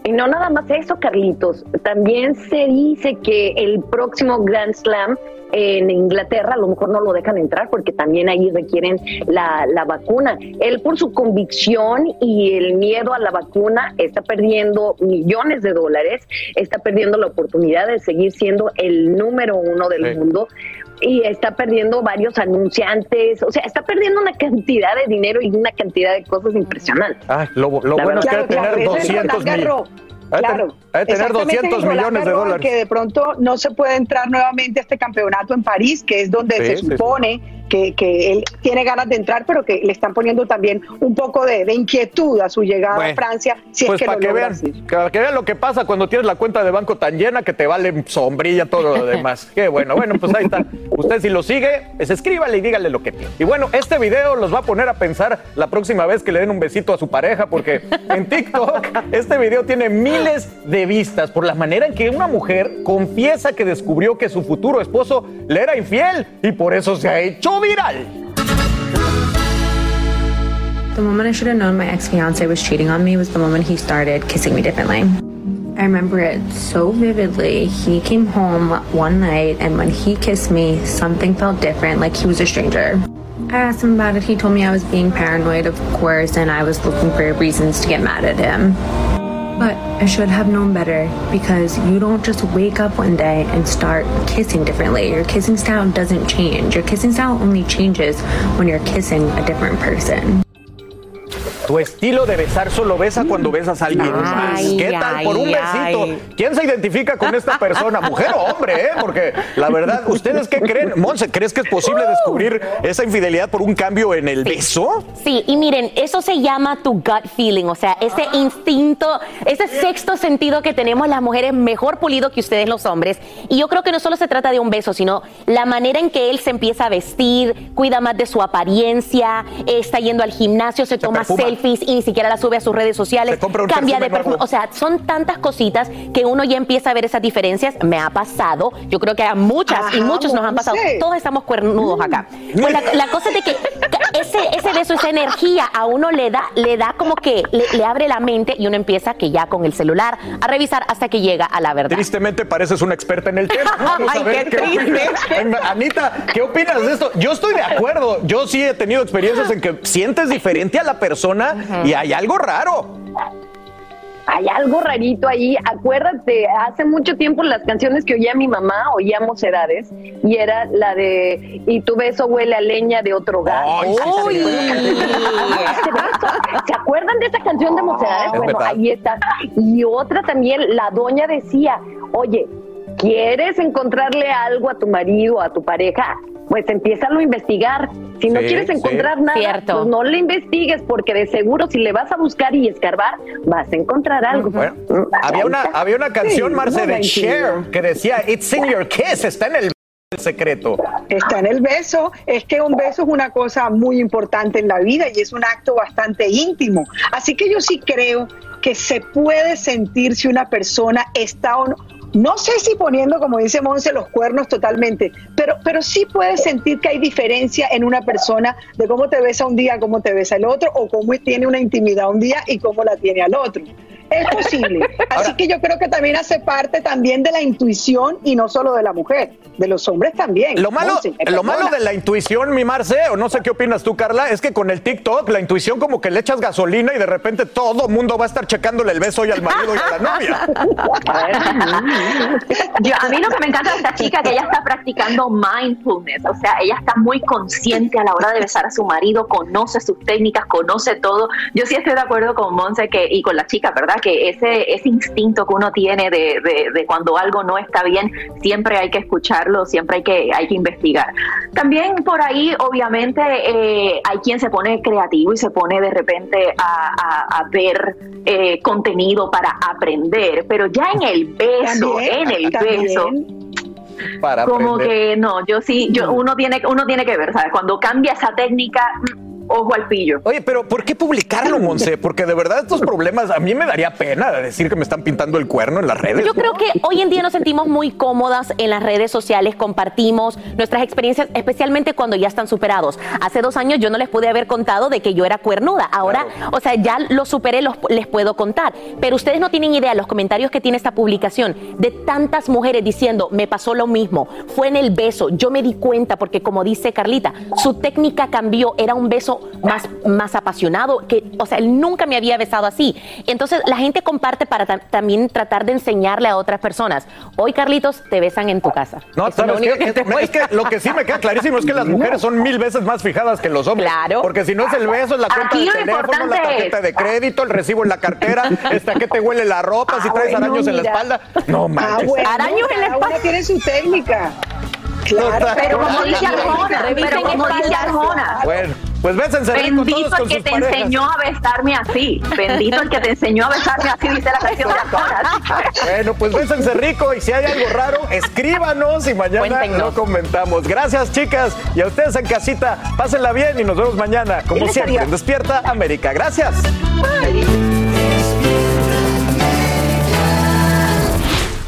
Y no nada más eso, Carlitos. También se dice que el próximo Grand Slam en Inglaterra a lo mejor no lo dejan entrar porque también ahí requieren la, la, vacuna. Él por su convicción y el miedo a la vacuna está perdiendo millones de dólares, está perdiendo la oportunidad de seguir siendo el número uno del mundo y está perdiendo varios anunciantes, o sea, está perdiendo una cantidad de dinero y una cantidad de cosas impresionantes. Ah, lo, bueno es que tener 200 millones. Claro, hay tener 200 millones de dólares. Que de pronto no se puede entrar nuevamente a este campeonato en París, que es donde se supone que, él tiene ganas de entrar, pero que le están poniendo también un poco de, inquietud a su llegada a Francia, si pues es que para que vean, Para que vean lo que pasa cuando tienes la cuenta de banco tan llena que te vale sombrilla todo lo demás. Qué bueno, bueno, pues ahí está. Usted si lo sigue, pues escríbale y dígale lo que tiene. Y bueno, este video los va a poner a pensar la próxima vez que le den un besito a su pareja, porque en TikTok este video tiene miles de vistas por la manera en que una mujer confiesa que descubrió que su futuro esposo le era infiel y por eso se ha hecho viral. The moment I should have known my ex fiance was cheating on me was the moment he started kissing me differently. I remember it so vividly. He came home one night, and when he kissed me, something felt different, like he was a stranger. I asked him about it. He told me I was being paranoid, of course, and I was looking for reasons to get mad at him. But I should have known better because you don't just wake up one day and start kissing differently. Your kissing style doesn't change. Your kissing style only changes when you're kissing a different person. Tu estilo de besar solo besa cuando besas a alguien más. ¿Qué tal por un besito? ay. ¿Quién se identifica con esta persona? ¿Mujer o hombre? eh? Porque la verdad, ¿ustedes qué creen? Monse, ¿crees que es posible descubrir esa infidelidad por un cambio en el beso? Sí, y miren, eso se llama tu gut feeling, o sea, ese instinto, ese sexto sentido que tenemos las mujeres mejor pulido que ustedes los hombres. Y yo creo que no solo se trata de un beso, sino la manera en que él se empieza a vestir, cuida más de su apariencia, está yendo al gimnasio, se, toma perfuma. selfies y ni siquiera la sube a sus redes sociales, Se compra un cambia de perfume. O sea, son tantas cositas que uno ya empieza a ver esas diferencias. Me ha pasado, yo creo que a muchas y muchos nos han pasado. Todos estamos cuernudos acá. Pues la, la cosa es de que ese, ese beso, esa energía a uno le da, le da como que le, le abre la mente y uno empieza que ya con el celular a revisar hasta que llega a la verdad. Tristemente pareces una experta en el tema. Vamos a Ay, ver qué. Venga, Anita, ¿qué opinas de esto? Yo estoy de acuerdo. Yo sí he tenido experiencias en que sientes diferente a la persona y hay algo raro. Hay algo rarito ahí. Acuérdate, hace mucho tiempo las canciones que oía mi mamá, oíamos edades, y era la de Y tu beso huele a leña de otro beso. ¿Se acuerdan de esa canción de Mocedades? Es Bueno, ahí está. Y otra también, la doña decía, oye, ¿quieres encontrarle algo a tu marido a tu pareja? Pues empiézalo a investigar. Si no Sí, quieres sí. encontrar nada, Cierto. pues no le investigues, porque de seguro si le vas a buscar y escarbar, vas a encontrar algo. Bueno, Mm, había una, había una canción, Sí, Marce, no de Cher que decía It's in your kiss, está en el secreto. Está en el beso. Es que un beso es una cosa muy importante en la vida y es un acto bastante íntimo. Así que yo sí creo que se puede sentir si una persona está o no. No sé si poniendo, como dice Monse, los cuernos totalmente, pero, pero sí puedes sentir que hay diferencia en una persona de cómo te besa un día, cómo te besa el otro, o cómo tiene una intimidad un día y cómo la tiene al otro. Es posible. Así que yo creo que también hace parte también de la intuición y no solo de la mujer, de los hombres también. Lo malo, lo malo de la intuición, mi Marce, o no sé qué opinas tú, Carla, es que con el TikTok la intuición como que le echas gasolina y de repente todo mundo va a estar checándole el beso hoy al marido y a la novia. Yo, a mí lo que me encanta de esta chica es que ella está practicando mindfulness, o sea, ella está muy consciente a la hora de besar a su marido, conoce sus técnicas, conoce todo. Yo sí estoy de acuerdo con Monse que, y con la chica, ¿verdad? Que ese, ese instinto que uno tiene de, de- de cuando algo no está bien, siempre hay que escucharlo, siempre hay que, hay que investigar. También por ahí, obviamente, eh, hay quien se pone creativo y se pone de repente a, a- a ver eh, contenido para aprender, pero ya en el beso, También, en el también. beso, Para como aprender. que no, yo sí, yo uno tiene, uno tiene que ver, ¿sabes? Cuando cambia esa técnica, mm, ojo al pillo. Oye, pero ¿por qué publicarlo, Monse? Porque de verdad estos problemas a mí me daría pena decir que me están pintando el cuerno en las redes. Yo creo que hoy en día nos sentimos muy cómodas en las redes sociales, compartimos nuestras experiencias, especialmente cuando ya están superados. Hace dos años yo no les pude haber contado de que yo era cuernuda. Ahora, o sea, ya lo superé, los- les puedo contar. Pero ustedes no tienen idea los comentarios que tiene esta publicación de tantas mujeres diciendo, me pasó lo mismo, fue en el beso, yo me di cuenta porque como dice Carlita, su técnica cambió, era un beso más, más apasionado, que, o sea, él nunca me había besado así. Entonces, la gente comparte para ta- también tratar de enseñarle a otras personas. Hoy, Carlitos, te besan en tu casa. No, Eso es lo ¿sabes único que te Es que lo que sí me queda clarísimo es que las mujeres son mil veces más fijadas que los hombres. Claro. Porque si no es el beso, es la cuenta Aquí de lo teléfono, la tarjeta es- de crédito, el recibo en la cartera, esta que te huele la ropa, si Ah, traes bueno, araños en la espalda. No Ah, manches. bueno, Araños en la cada uno tiene su técnica. Claro, Pero como dice Arjona, pero como dice. Arjona, Bueno, pues bésense Bendito el que te parejas. enseñó a besarme así. Bendito el que te enseñó a besarme así, dice la canción de Arjona. Bueno, pues bésense rico y si hay algo raro, escríbanos y mañana Cuéntenos. lo comentamos. Gracias, chicas. Y a ustedes en casita, pásenla bien y nos vemos mañana, como siempre, en Despierta América. Gracias.